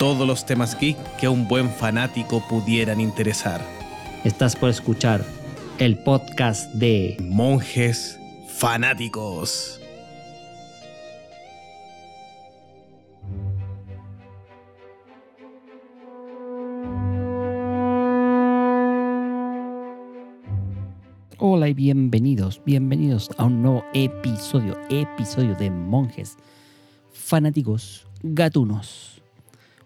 Todos los temas geek que a un buen fanático pudieran interesar. Estás por escuchar el podcast de Monjes fanáticos. Hola y bienvenidos, bienvenidos a un nuevo episodio, episodio de Monjes Fanáticos Gatunos.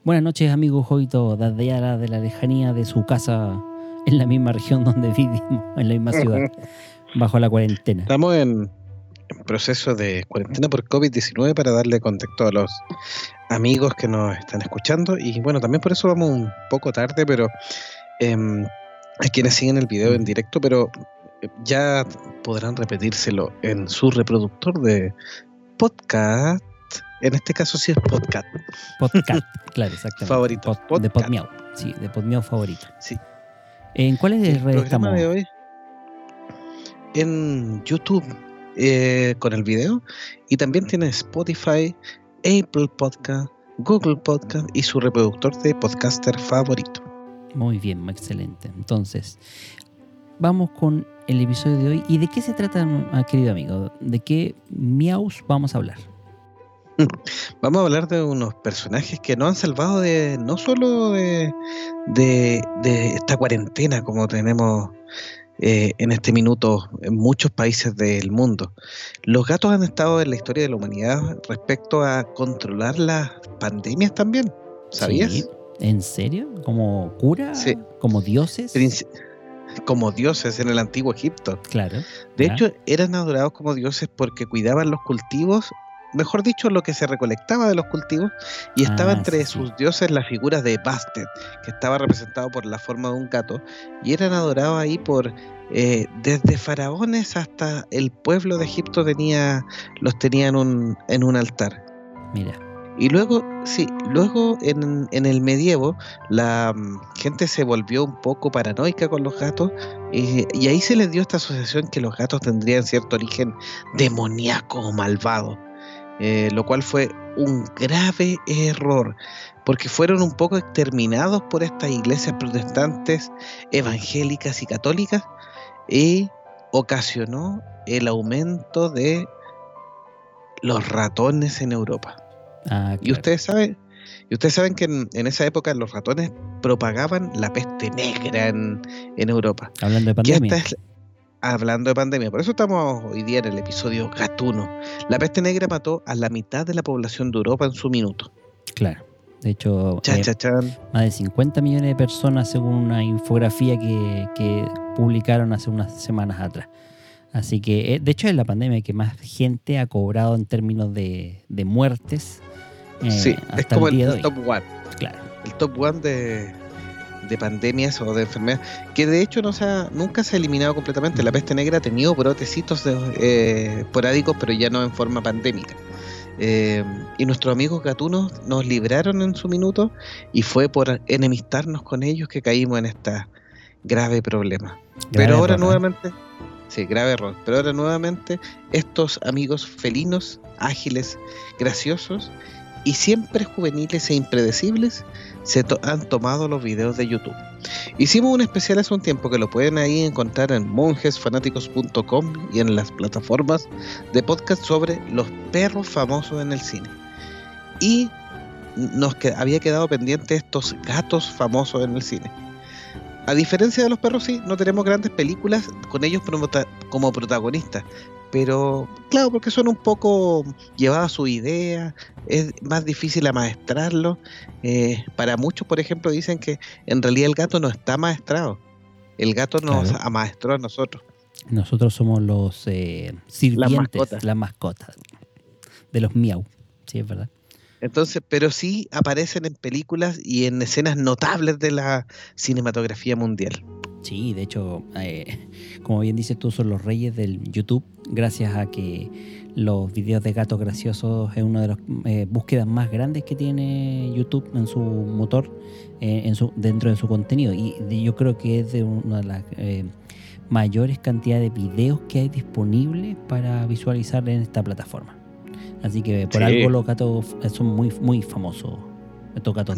Buenas noches, amigo Jovito, desde allá de la lejanía de su casa, en la misma región donde vivimos, en la misma ciudad, bajo la cuarentena. Estamos en, en proceso de cuarentena por COVID-19 para darle contexto a los amigos que nos están escuchando. Y bueno, también por eso vamos un poco tarde, pero em, a quienes siguen el video en directo, pero eh, ya podrán repetírselo en su reproductor de podcast. En este caso sí es podcast. Podcast, claro, exactamente. Favorito, Pod- de podcast. Podmiao, sí, de Podmiao favorito. Sí. ¿En cuál es El el red estamos? de hoy en YouTube eh, con el video y también tiene Spotify, Apple Podcast, Google Podcast y su reproductor de podcaster favorito. Muy bien, excelente. Entonces, vamos con el episodio de hoy. ¿Y de qué se trata, querido amigo? ¿De qué miaus vamos a hablar? Vamos a hablar de unos personajes que nos han salvado de no solo de, de, de esta cuarentena como tenemos eh, en este minuto en muchos países del mundo. Los gatos han estado en la historia de la humanidad respecto a controlar las pandemias también. ¿Sabías? Sí. ¿En serio? ¿Como cura? Sí. ¿Como dioses? Princi- Como dioses en el antiguo Egipto. Claro. De hecho, eran adorados como dioses porque cuidaban los cultivos, mejor dicho, lo que se recolectaba de los cultivos, y estaba Ah, entre sí, sí. sus dioses la figura de Bastet, que estaba representado por la forma de un gato, y eran adorados ahí por eh, desde faraones hasta el pueblo de Egipto tenía los tenía en un, en un altar. Mira. Y luego, sí, luego en, en el medievo la mm, gente se volvió un poco paranoica con los gatos y, y ahí se les dio esta asociación que los gatos tendrían cierto origen demoníaco o malvado, eh, lo cual fue un grave error porque fueron un poco exterminados por estas iglesias protestantes evangélicas y católicas y ocasionó el aumento de los ratones en Europa. Ah, Y ustedes saben, y ustedes saben que en, en esa época los ratones propagaban la peste negra en, en Europa. Hablando de pandemia. esta es hablando de pandemia. Por eso estamos hoy día en el episodio Gatuno. La peste negra mató a la mitad de la población de Europa en su minuto. Claro. De hecho, Chan, eh, chan, chan. más de 50 millones de personas según una infografía que, que publicaron hace unas semanas atrás. Así que, eh, de hecho, es la pandemia que más gente ha cobrado en términos de, de muertes eh, sí, hasta es como el top one. Claro. El top one de, de pandemias o de enfermedades. Que de hecho no se ha- nunca se ha eliminado completamente. La peste negra ha tenido brotecitos de, eh, esporádicos, pero ya no en forma pandémica. Eh, y nuestros amigos gatunos nos libraron en su minuto y fue por enemistarnos con ellos que caímos en este grave problema. Pero ahora error, ¿eh? nuevamente, sí, grave error. Pero ahora nuevamente estos amigos felinos, ágiles, graciosos y siempre juveniles e impredecibles se han tomado los videos de YouTube. Hicimos un especial hace un tiempo que lo pueden ahí encontrar en monjesfanáticos.com y en las plataformas de podcast sobre los perros famosos en el cine. Y nos había quedado pendiente estos gatos famosos en el cine. A diferencia de los perros, sí, no tenemos grandes películas con ellos como protagonistas. Pero, claro, porque son un poco llevadas a su idea, es más difícil amaestrarlo. Eh, para muchos, por ejemplo, dicen que en realidad el gato no está maestrado. El gato nos Claro. amaestró a nosotros. Nosotros somos los eh, sirvientes, mascotas. las mascotas de los miau. Sí, es verdad. Entonces, pero sí aparecen en películas y en escenas notables de la cinematografía mundial. Sí, de hecho, eh, como bien dices tú, son los reyes del YouTube, gracias a que los videos de gatos graciosos es una de las eh, búsquedas más grandes que tiene YouTube en su motor, eh, en su, dentro de su contenido. Y de- yo creo que es de una de las eh, mayores cantidades de videos que hay disponibles para visualizar en esta plataforma. Así que por Sí. algo los gatos son muy, muy famosos,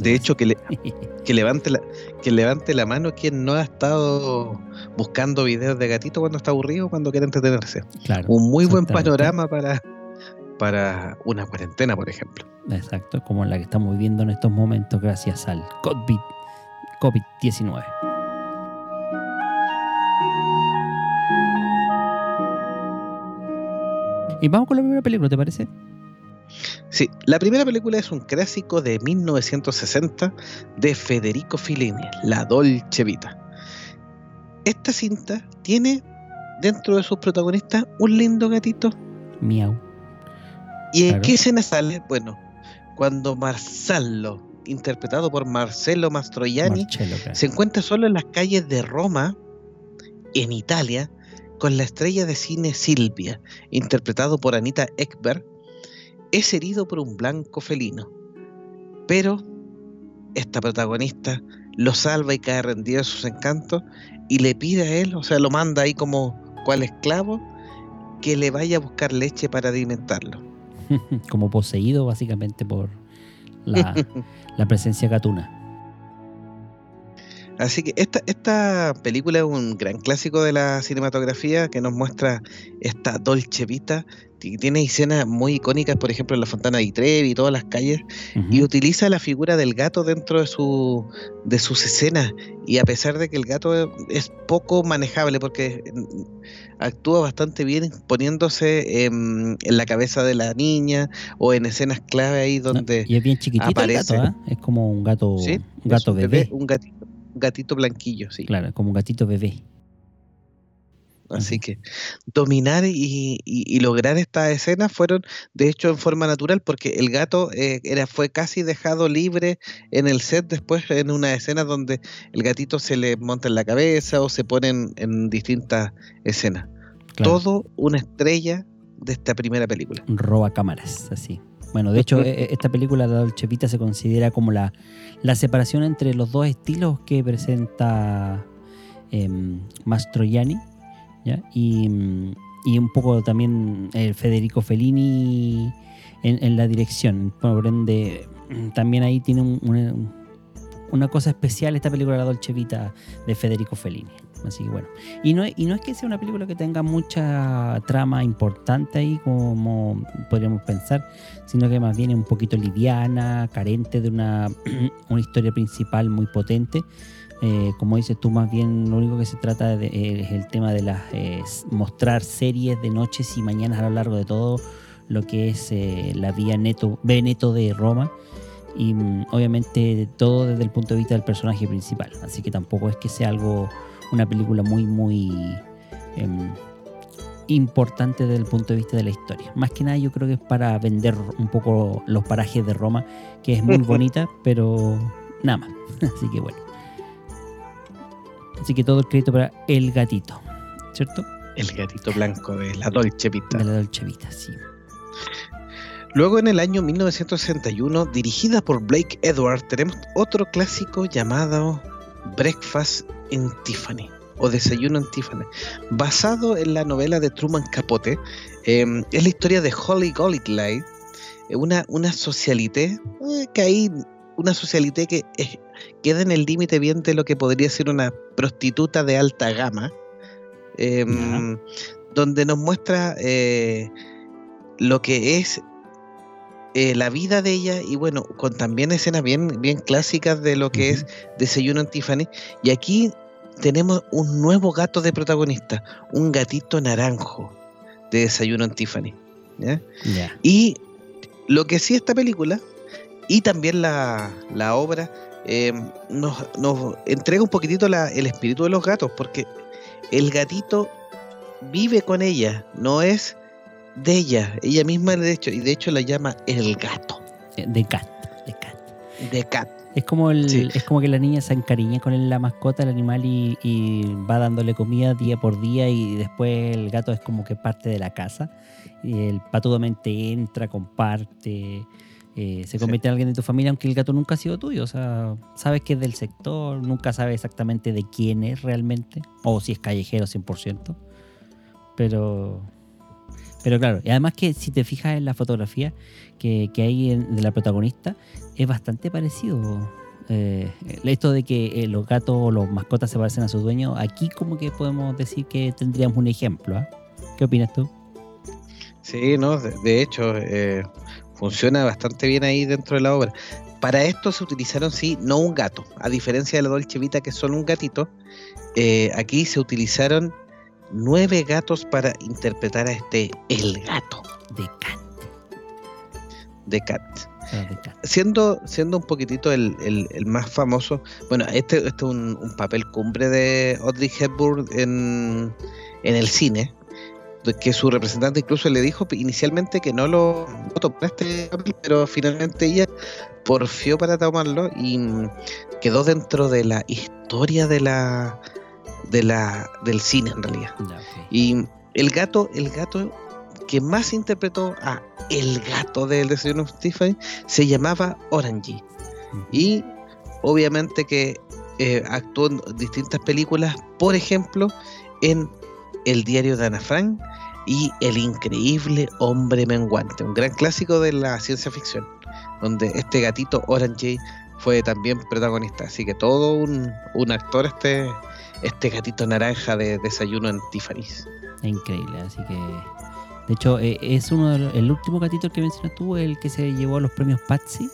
De hecho, que, le- gato. que, levante la, que levante la mano quien no ha estado buscando videos de gatito cuando está aburrido cuando quiere entretenerse. claro. Un muy buen panorama para, para una cuarentena, por ejemplo. Exacto, como la que estamos viviendo en estos momentos gracias al COVID- COVID-19. y vamos con la primera película, ¿te parece? Sí, la primera película es un clásico de 1960 de Federico Fellini, La Dolce Vita. Esta cinta tiene dentro de sus protagonistas un lindo gatito. Miau. ¿Y en Claro. qué escena sale? Bueno, cuando Marcello, interpretado por Marcello Mastroianni, Marcello, se encuentra solo en las calles de Roma, en Italia, con la estrella de cine Silvia, interpretado por Anita Ekberg, es herido por un blanco felino. Pero esta protagonista lo salva y cae rendido a sus encantos y le pide a él, o sea, lo manda ahí como cual esclavo, que le vaya a buscar leche para alimentarlo. Como poseído básicamente por la, la presencia gatuna. Así que esta, esta película es un gran clásico de la cinematografía que nos muestra esta Dolce Vita. Tiene escenas muy icónicas, por ejemplo, en la Fontana di Trevi y todas las calles, y utiliza la figura del gato dentro de, su, de sus escenas. Y a pesar de que el gato es poco manejable, porque mm, actúa bastante bien poniéndose en, en la cabeza de la niña o en escenas clave ahí No, donde y es bien chiquitito aparece. el gato, ¿ah? Es como un gato, Sí, un gato bebé. un gatito, un gatito blanquillo, sí. Claro, como un gatito bebé. Así que dominar y, y- y lograr estas escenas fueron de hecho en forma natural porque el gato eh, era, fue casi dejado libre en el set después en una escena donde el gatito se le monta en la cabeza o se pone en, distintas escenas. Claro. Todo una estrella de esta primera película. roba cámaras, así. Bueno, de hecho, e- esta película, La Dolce Vita, se considera como la, la separación entre los dos estilos que presenta em, Mastroianni, Y, y un poco también el Federico Fellini en, la dirección. Por ende, mm, también ahí tiene un- una, una cosa especial esta película, La Dolce Vita, de Federico Fellini. Así que bueno. Y no, y no es que sea una película que tenga mucha trama importante ahí, como podríamos pensar, sino que más bien es un poquito liviana, carente de una, una historia principal muy potente. Eh, como dices tú, más bien lo único que se trata de- es el tema de las eh, mostrar series de noches y mañanas a lo largo de todo lo que es eh, la vía neto, Veneto de Roma. Y mm, obviamente todo desde el punto de vista del personaje principal. Así que tampoco es que sea algo, una película muy, muy em, importante desde el punto de vista de la historia. Más que nada yo creo que es para vender un poco los parajes de Roma, que es muy bonita, pero nada más. Así que bueno. Así que todo el crédito para El Gatito, ¿cierto? El gatito blanco de la Dolce Vita. De la Dolce Vita, sí. Luego en el año 1961, dirigida por Blake Edwards, tenemos otro clásico llamado Breakfast in Tiffany o Desayuno en Tiffany, basado en la novela de Truman Capote. Eh, es la historia de Holly Golightly, eh, una, una socialité eh, que hay una socialité que eh, queda en el límite bien de lo que podría ser una prostituta de alta gama, eh, Ya. donde nos muestra eh, lo que es eh, la vida de ella y bueno, con también escenas bien, bien clásicas de lo que es Desayuno en Tiffany. Y aquí tenemos un nuevo gato de protagonista, un gatito naranjo de Desayuno en Tiffany. Y lo que sí esta película y también la, la obra eh, nos, nos entrega un poquitito la- el espíritu de los gatos, porque el gatito vive con ella, no es de ella, ella misma de hecho, y de hecho la llama el gato. Eh, De cat. De cat. de cat. Es como, el, Sí. es como que la niña se encariña con la mascota, el animal, y, y va dándole comida día por día y después el gato es como que parte de la casa. Y el patudamente entra, comparte, eh, se Sí. convierte en alguien de tu familia, aunque el gato nunca ha sido tuyo. O sea, sabes que es del sector, nunca sabes exactamente de quién es realmente, o si es callejero 100%. Pero, pero claro, y además que si te fijas en la fotografía que, que hay en- de la protagonista, es bastante parecido. Eh, esto de que eh, los gatos o los mascotas se parecen a sus dueños, aquí como que podemos decir que tendríamos un ejemplo. ¿ah? ¿Qué opinas tú? Sí, no, de, de hecho, eh, funciona bastante bien ahí dentro de la obra. Para esto se utilizaron, sí, no un gato. A diferencia de la Dolce Vita, que es solo un gatito, eh, aquí se utilizaron nueve gatos para interpretar a este El Gato De cat. de Cat. ah, de cat. Siendo, siendo un poquitito el, el- el más famoso, bueno, este, este es un, un papel cumbre de Audrey Hepburn en, en el cine, que su representante incluso le dijo inicialmente que no lo tomara este papel, pero finalmente ella porfió para tomarlo y mm, quedó dentro de la historia de la, de la del cine en realidad. Y el gato, el gato que más interpretó a el gato del desayuno de Tiffany se llamaba Orangey. Y obviamente que eh, actuó en distintas películas, por ejemplo, en El diario de Ana Frank y El increíble hombre menguante, un gran clásico de la ciencia ficción, donde este gatito Orangey fue también protagonista. Así que todo un, un actor este, este gatito naranja de desayuno en Tiffany's. Increíble, así que. De hecho, eh, es uno de los- el último gatito que mencionas tú, el que se llevó los premios Patsy,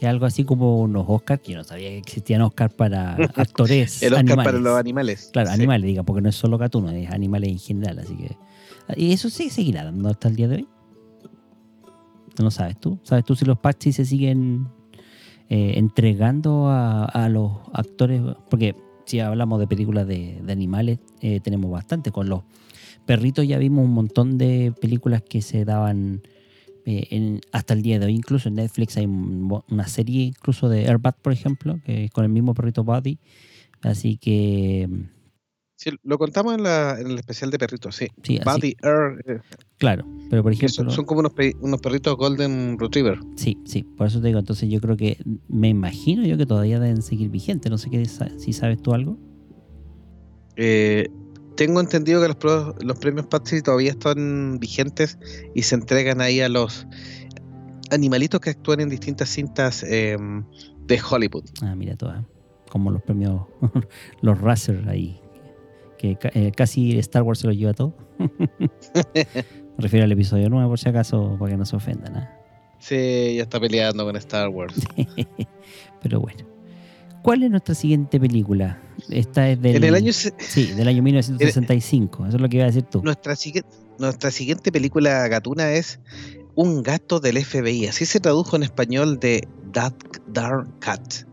que algo así como unos Oscars, que yo no sabía que existían Oscars para actores. El Oscar animales. para los animales. Claro, Sí. animales, diga, porque no es solo gatuno, es animales en general, así que. ¿Y eso sí seguirá dando hasta el día de hoy? ¿No sabes tú? ¿Sabes tú si los Patsy se siguen eh, entregando a, a los actores? Porque si hablamos de películas de, de animales, eh, tenemos bastante. Con los perritos ya vimos un montón de películas que se daban eh, en- hasta el día de hoy. Incluso en Netflix hay un una serie incluso de Airbat, por ejemplo, que es con el mismo perrito Buddy. Así que, Sí, lo contamos en, la, en el especial de perritos, sí. Buddy Earl, eh, claro. Pero por ejemplo, son, son como unos, pe- unos perritos Golden Retriever. sí, sí, por eso te digo. Entonces yo creo que, me imagino yo que todavía deben seguir vigentes. No sé qué, si sabes tú algo. Eh, tengo entendido que los, pro- los premios Patsy todavía están vigentes y se entregan ahí a los animalitos que actúan en distintas cintas eh, de Hollywood. Ah, mira, todas. Como los premios, los Razer ahí. Que eh, casi Star Wars se lo lleva todo. Me refiero al episodio 9, por si acaso, para que no se ofendan. ¿ah? Sí, ya está peleando con Star Wars. Pero bueno. ¿Cuál es nuestra siguiente película? Esta es del, En el año Sí, del año 1965. Eso es lo que iba a decir tú. nuestra, siguiente película gatuna es Un gato del FBI. Así se tradujo en español de That Darn Cat.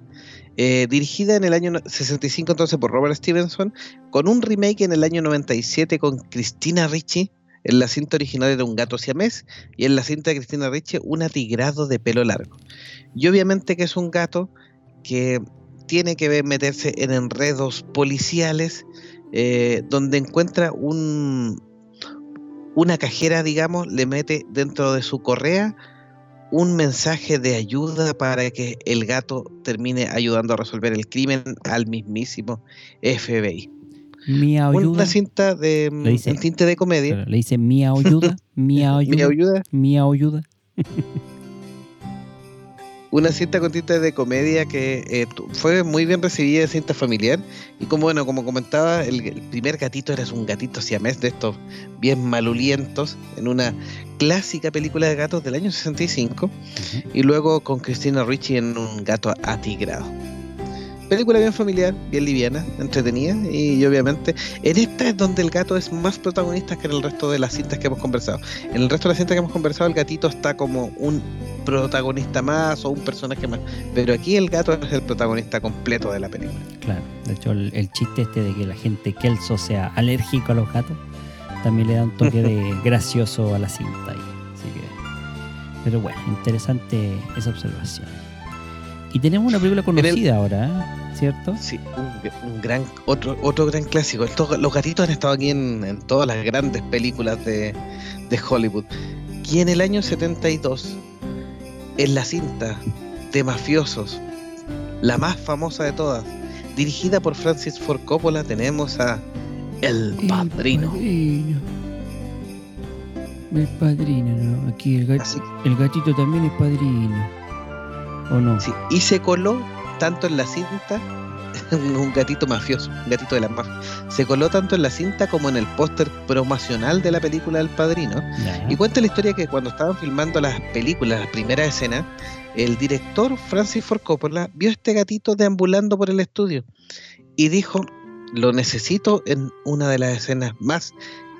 Eh, dirigida en el año no- 65 entonces por Robert Stevenson, con un remake en el año 97 con Christina Ricci. En la cinta original era un gato siamés y en la cinta de Christina Ricci un atigrado de pelo largo. Y obviamente que es un gato que tiene que ver- meterse en enredos policiales eh, donde encuentra un, una cajera, digamos, le mete dentro de su correa un mensaje de ayuda para que el gato termine ayudando a resolver el crimen al mismísimo FBI. Mi ayuda. Una cinta de un tinte de comedia. Le dice mi ayuda. Mi Mi ayuda. ayuda, Mi ayuda. una cinta con tinte de comedia que eh, fue muy bien recibida de cinta familiar y como bueno como comentaba el, el primer gatito era un gatito siamés de estos bien malulientos en una clásica película de gatos del año 65 Ujú. y luego con Christina Ricci en un gato atigrado. Película bien familiar, bien liviana, entretenida y, obviamente en esta es donde el gato es más protagonista que en el resto de las cintas que hemos conversado. En el resto de las cintas que hemos conversado el gatito está como un protagonista más o un personaje más, pero aquí el gato es el protagonista completo de la película. Claro. De hecho, el, el chiste este de que la gente Kelso sea alérgico a los gatos también le da un toque de gracioso a la cinta ahí. Así que. Pero bueno, interesante esa observación. Y tenemos una película el- conocida ahora, ¿eh? ¿cierto? Sí, un, un gran, otro, otro gran clásico. Estos- los gatitos han estado aquí en, en todas las grandes películas de, de Hollywood. Y en el año 72, en la cinta de mafiosos, la más famosa de todas, dirigida por Francis Ford Coppola, tenemos a El Padrino. padrino. El padrino, ¿no? Aquí el, gat- el gatito también es padrino. ¿O no? Sí, y se coló tanto en la cinta, un gatito mafioso, un gatito de la mafia, se coló tanto en la cinta como en el póster promocional de la película El Padrino. Y cuenta la historia que cuando estaban filmando las películas, las primeras escenas, el director Francis Ford Coppola vio este gatito deambulando por el estudio y dijo, lo necesito en una de las escenas más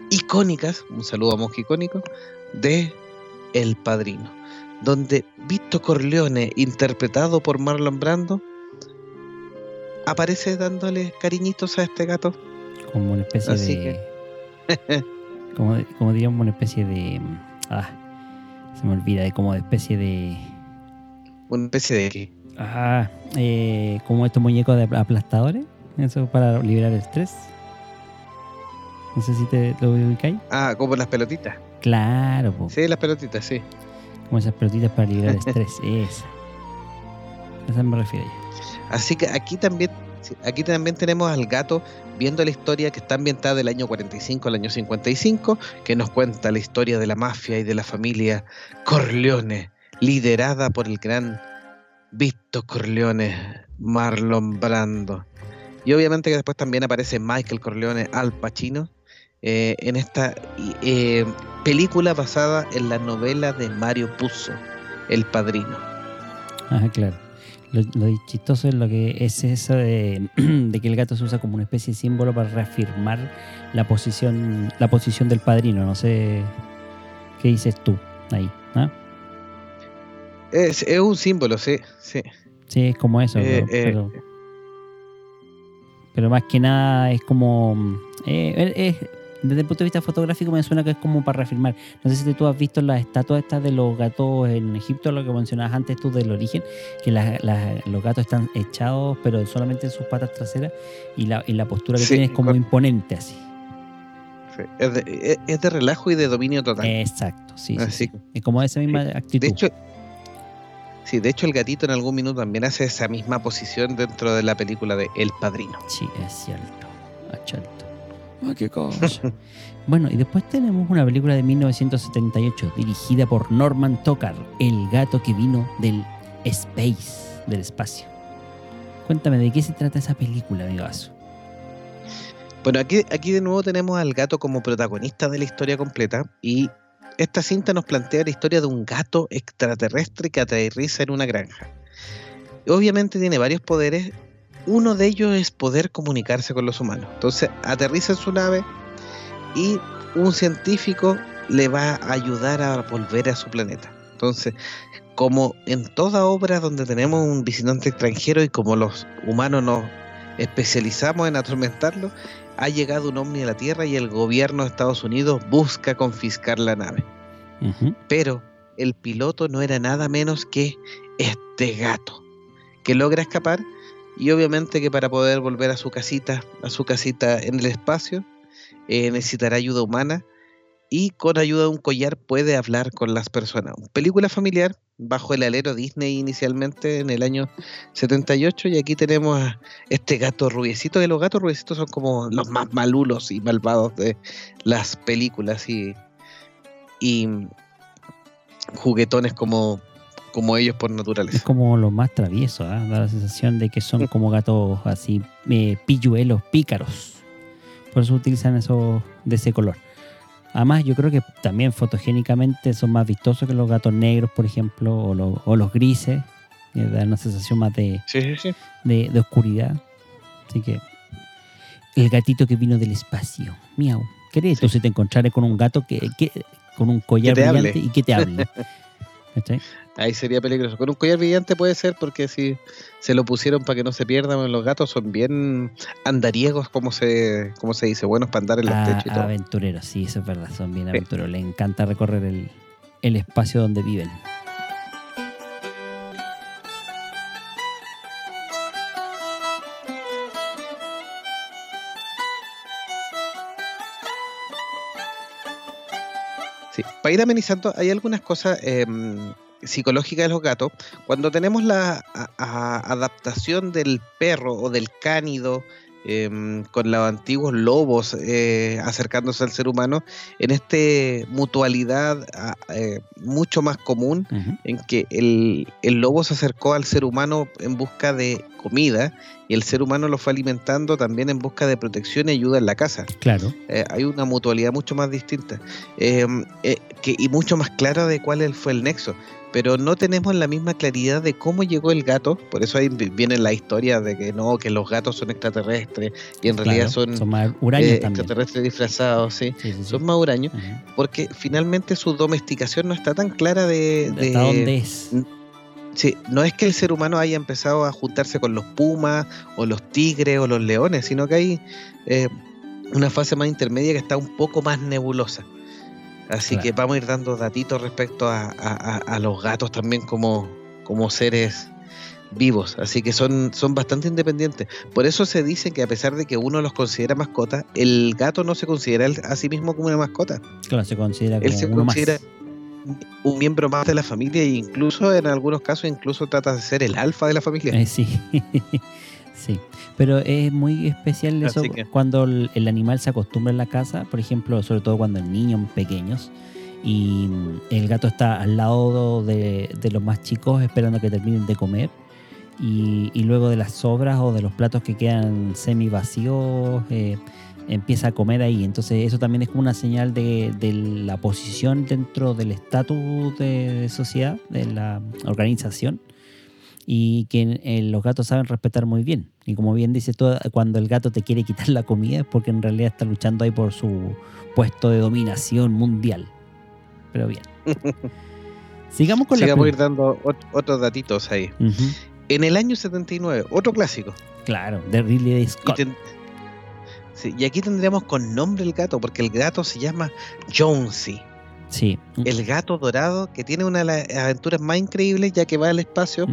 icónicas, un saludo a Monje icónico, de El Padrino, donde Vito Corleone, interpretado por Marlon Brando, aparece dándole cariñitos a este gato. Como una especie Así de. como, como diríamos, una especie de. Ah, se me olvida, de como de especie de. Una especie de... Ah, eh, como estos muñecos de apl- aplastadores. Eso para liberar el estrés. No sé si te lo ubicáis. Ah, como las pelotitas. Claro, po, Sí, las pelotitas, sí. Como esas pelotitas para liberar el estrés. Esa. Esa me refiero yo. Así que aquí también, aquí también tenemos al gato viendo la historia que está ambientada del año 45 al año 55, que nos cuenta la historia de la mafia y de la familia Corleone, liderada por el gran Vito Corleone, Marlon Brando. Y obviamente que después también aparece Michael Corleone, Al Pacino, eh, en esta eh, película basada en la novela de Mario Puzo, El Padrino. Ajá, claro. Lo, lo chistoso es lo que es eso de, de que el gato se usa como una especie de símbolo para reafirmar la posición, la posición del padrino. No sé qué dices tú ahí. ¿ah? Es, es un símbolo, sí, sí. Sí, es como eso. Eh, pero, eh, pero, pero más que nada es como. eh, es- desde el punto de vista fotográfico me suena que es como para reafirmar. No sé si tú has visto las estatuas estas de los gatos en Egipto, lo que mencionabas antes tú del origen, que las- las- los gatos están echados, pero solamente en sus patas traseras, y la, y la postura que Sí, tienen es como imponente así. Sí, Es de, es- de relajo y de dominio total. Exacto, sí. sí. Es como esa misma actitud. de hecho, sí, de hecho el gatito en algún minuto también hace esa misma posición dentro de la película de El Padrino. Sí, es cierto. Achalto. Ay, qué cosa. bueno, y después tenemos una película de 1978 dirigida por Norman Tokar, el gato que vino del space, del espacio. Cuéntame, ¿de qué se trata esa película, amigazo? Bueno, aquí, aquí de nuevo tenemos al gato como protagonista de la historia completa y esta cinta nos plantea la historia de un gato extraterrestre que aterriza en una granja. Obviamente tiene varios poderes, uno de ellos es poder comunicarse con los humanos. Entonces aterriza en su nave y un científico le va a ayudar a volver a su planeta. Entonces, como en toda obra donde tenemos un visitante extranjero y como los humanos nos especializamos en atormentarlo, ha llegado un ovni a la Tierra y el gobierno de Estados Unidos busca confiscar la nave. Pero el piloto no era nada menos que este gato, que logra escapar y obviamente que para poder volver a su casita, a su casita en el espacio, eh, necesitará ayuda humana y con ayuda de un collar puede hablar con las personas. Película familiar bajo el alero Disney inicialmente en el año 78 y aquí tenemos a este gato rubiecito, que los gatos rubiecitos son como los más malulos y malvados de las películas y, y juguetones como, como ellos por Es naturaleza. como lo más travieso, ¿ah? da la sensación de que son como gatos así, eh, pilluelos, pícaros. Por eso utilizan eso de ese color. Además, yo creo que también fotogénicamente son más vistosos que los gatos negros, por ejemplo, o, lo- o los grises. que dan una sensación más de, Sí, sí, sí. de, de oscuridad. Así que el gatito que vino del espacio. Miau. ¿Qué harías tú si te encontraras con un gato que, que- con un collar hable. brillante y que te hable? ¿Cachai? Ahí sería peligroso. Con un collar brillante puede ser porque si se lo pusieron para que no se pierdan, los gatos son bien andariegos, como se, como se dice, buenos para andar en los ah, techos. Y todo. Aventureros, sí, eso es verdad, son bien aventureros. Les encanta recorrer el, el espacio donde viven. Sí. Para ir amenizando, hay algunas cosas em, psicológicas de los gatos. Cuando tenemos la a- a- adaptación del perro o del cánido em, con los antiguos lobos eh, acercándose al ser humano, en esta mutualidad eh, mucho más común, en que el, el lobo se acercó al ser humano en busca de comida y el ser humano lo fue alimentando también en busca de protección y ayuda en la casa. Claro. Eh, hay una mutualidad mucho más distinta que, y mucho más clara de cuál fue el nexo. Pero no tenemos la misma claridad de cómo llegó el gato. Por eso ahí vi- viene la historia de que no, que los gatos son extraterrestres y en realidad Claro, son, más eh, extraterrestres disfrazados, sí. Sí, sí, sí. Son más huraños Ujú. porque finalmente su domesticación no está tan clara de, de- ¿Hasta dónde es? Sí, no es que el ser humano haya empezado a juntarse con los pumas o los tigres o los leones, sino que hay eh, una fase más intermedia que está un poco más nebulosa. Así Claro. que vamos a ir dando datitos respecto a, a- los gatos también como, como seres vivos. Así que son, son bastante independientes. Por eso se dice que a pesar de que uno los considera mascotas, el gato no se considera a sí mismo como una mascota. Claro, se considera como Él se considera más. un miembro más de la familia e incluso en algunos casos incluso trata de ser el alfa de la familia. Eh, sí, sí. Pero es muy especial eso que- cuando el, el animal se acostumbra en la casa, por ejemplo, sobre todo cuando el niños pequeños y el gato está al lado de, de los más chicos esperando que terminen de comer y, y luego de las sobras o de los platos que quedan semi vacíos eh, empieza a comer ahí. Entonces eso también es como una señal de, de la posición dentro del estatus de, de sociedad, de la organización y que eh, los gatos saben respetar muy bien. Y como bien dice todo, cuando el gato te quiere quitar la comida es porque en realidad está luchando ahí por su puesto de dominación mundial. Pero bien. Sigamos con Sigamos la... ir dando ot- otros datitos ahí. En el año 79, otro clásico. Claro, de Ridley Y, Scott. sí, y aquí tendríamos con nombre el gato, porque el gato se llama Jonesy. Sí. El gato dorado que tiene una de las aventuras más increíbles ya que va al espacio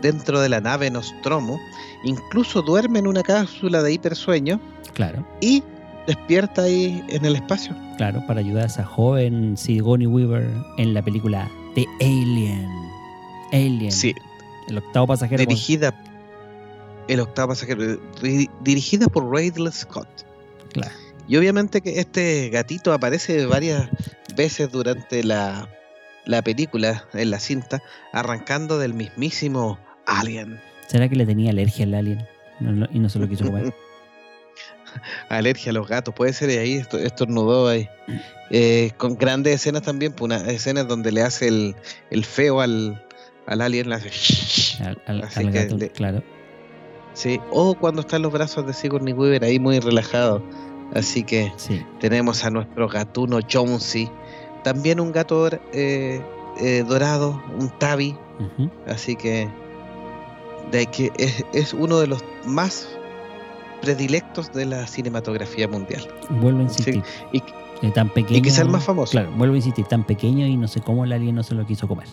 dentro de la nave Nostromo. Incluso duerme en una cápsula de hipersueño Claro, y despierta ahí en el espacio. claro, para ayudar a esa joven Sigourney Weaver en la película The Alien. Alien. Sí, El octavo pasajero. con- dirigida el octavo pasajero, ri- dirigida por Ridley Scott. Claro. Y obviamente que este gatito aparece varias veces durante la, la película, en la cinta, arrancando del mismísimo Alien. ¿Será que le tenía alergia al alien? No, no- y no se lo quiso comer. Alergia a los gatos, puede ser y ahí, esto, estornudó ahí. Eh, con grandes escenas también, pues, unas escenas donde le hace el, el feo al, al alien, le hace Al, al- Así al gato, le- claro. Sí, o cuando está en los brazos de Sigourney Weaver ahí muy relajado. Así que Sí. tenemos a nuestro gatuno Jonesy, también un gato eh, eh, dorado, un tabi, así que, de que es, es uno de los más predilectos de la cinematografía mundial. Vuelvo a insistir. y- Eh, tan pequeño. Y quizá el más famoso. Claro, vuelvo a insistir, tan pequeño y no sé cómo el alien no se lo quiso comer.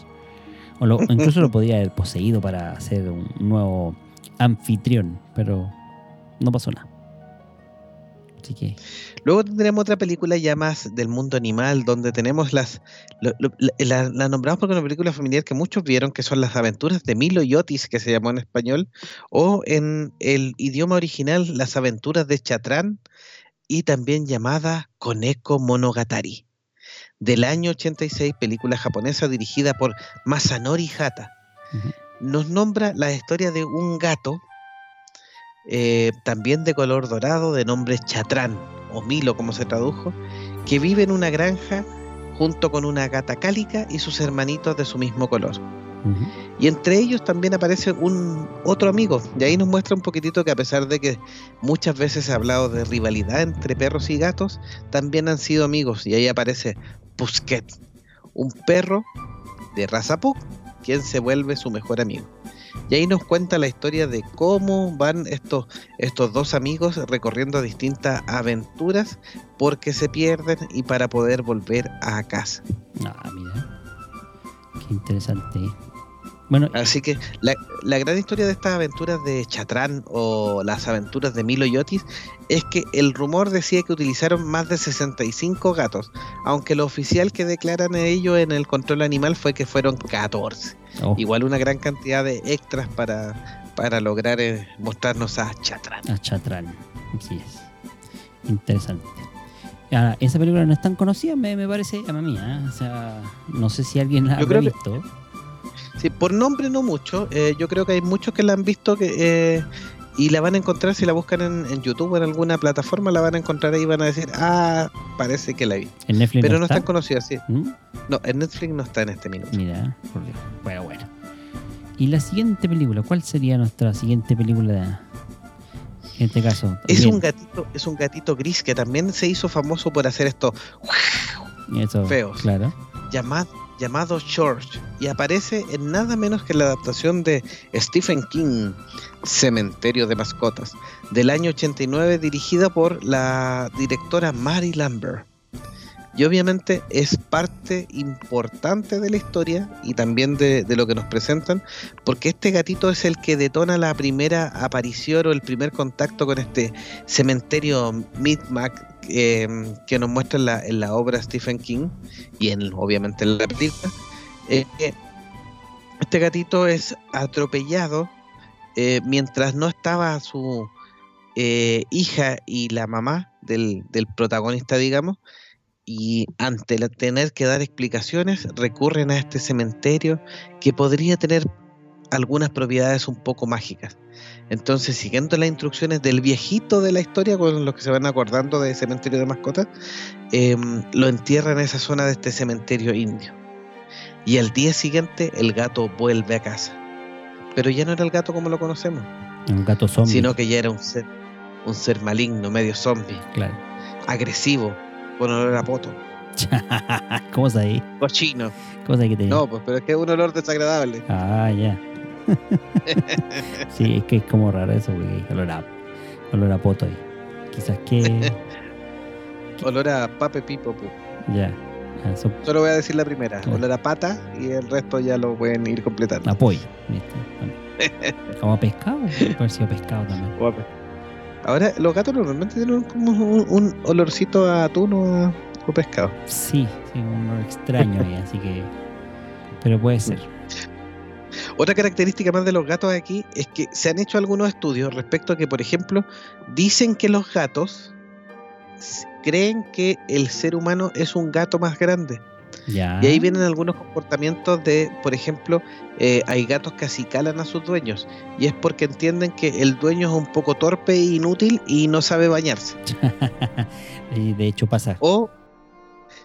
O lo- incluso lo podría haber poseído para ser un nuevo anfitrión, pero no pasó nada. Así que, Luego tendremos otra película ya más del mundo animal, donde tenemos las. lo- lo- la, nombramos porque es una película familiar que muchos vieron, que son las aventuras de Milo y Otis, que se llamó en español, o en el idioma original, las aventuras de Chatrán, y también llamada Koneko Monogatari, del año 86, película japonesa dirigida por Masanori Hata. Nos nombra la historia de un gato, eh, también de color dorado, de nombre Chatrán, o Milo como se tradujo, que vive en una granja junto con una gata cálica y sus hermanitos de su mismo color. Y entre ellos también aparece un otro amigo. Y ahí nos muestra un poquitito que a pesar de que muchas veces se ha hablado de rivalidad entre perros y gatos, también han sido amigos. Y ahí aparece Pusquet, un perro de raza Pug, quien se vuelve su mejor amigo. Y ahí nos cuenta la historia de cómo van estos, estos dos amigos recorriendo distintas aventuras porque se pierden y para poder volver a casa. Ah, mira. Qué interesante. Bueno, Así que la, la gran historia de estas aventuras de Chatrán o las aventuras de Milo y Otis es que el rumor decía que utilizaron más de 65 gatos, aunque lo oficial que declaran ellos en el control animal fue que fueron 14. oh, Igual una gran cantidad de extras para, para lograr eh, mostrarnos a Chatrán. a Chatrán. Así es. Interesante. Ahora, esa película no es tan conocida, me, me parece a mí. ¿eh? O sea, no sé si alguien la ha que- visto. Sí, por nombre no mucho. eh, yo creo que hay muchos que la han visto que, eh, y la van a encontrar si la buscan en, en YouTube o en alguna plataforma, la van a encontrar ahí y van a decir, ah, parece que la vi. En Netflix Pero no es está. tan conocida, sí. ¿Mm? No, en Netflix no está en este minuto. Mira, por Dios. Bueno, bueno. Y la siguiente película, ¿cuál sería nuestra siguiente película? En este caso. Es un gatito, es un gatito gris que también se hizo famoso por hacer esto eso, feos. Claro. llamado, llamado George y aparece en nada menos que la adaptación de Stephen King, Cementerio de Mascotas, del año 89 dirigida por la directora Mary Lambert. Y obviamente es parte importante de la historia y también de, lo que nos presentan, porque este gatito es el que detona la primera aparición o el primer contacto con este cementerio Micmac eh, que nos muestra en la, obra Stephen King y en, obviamente en la película. eh, eh, este gatito es atropellado eh, mientras no estaba su hija y la mamá del, del protagonista, digamos, y ante la, tener que dar explicaciones recurren a este cementerio que podría tener algunas propiedades un poco mágicas. Entonces, siguiendo las instrucciones del viejito de la historia, con los que se van acordando de cementerio de mascotas, eh, lo entierran en esa zona de este cementerio indio. Y al día siguiente el gato vuelve a casa. Pero ya no era el gato como lo conocemos, Un gato zombie. sino que ya era un ser, un ser maligno, medio zombie, Claro. agresivo, con olor a poto, ¿Cómo está ahí? cochino. ¿Cómo está que te No, pues, pero es que es un olor desagradable. Ah, ya. sí, es que es como raro eso, hay olor a, olor a poto ahí. Quizás que. Olor a pape pipo. pu. ya. Ah, Eso, Solo voy a decir la primera. Claro. Olor a pata y el resto ya lo pueden ir completando. apoyo. ¿viste? Bueno. Como a pescado. Puede haber sido pescado también. Ahora, los gatos normalmente tienen como un, un olorcito a atún o o pescado. Sí, sí, un olor extraño ahí, así que. Pero puede ser. Otra característica más de los gatos aquí es que se han hecho algunos estudios respecto a que, por ejemplo, dicen que los gatos creen que el ser humano es un gato más grande. Ya. Y ahí vienen algunos comportamientos de, por ejemplo, eh, hay gatos que acicalan a sus dueños. Y es porque entienden que el dueño es un poco torpe e inútil y no sabe bañarse. y de hecho pasa. O,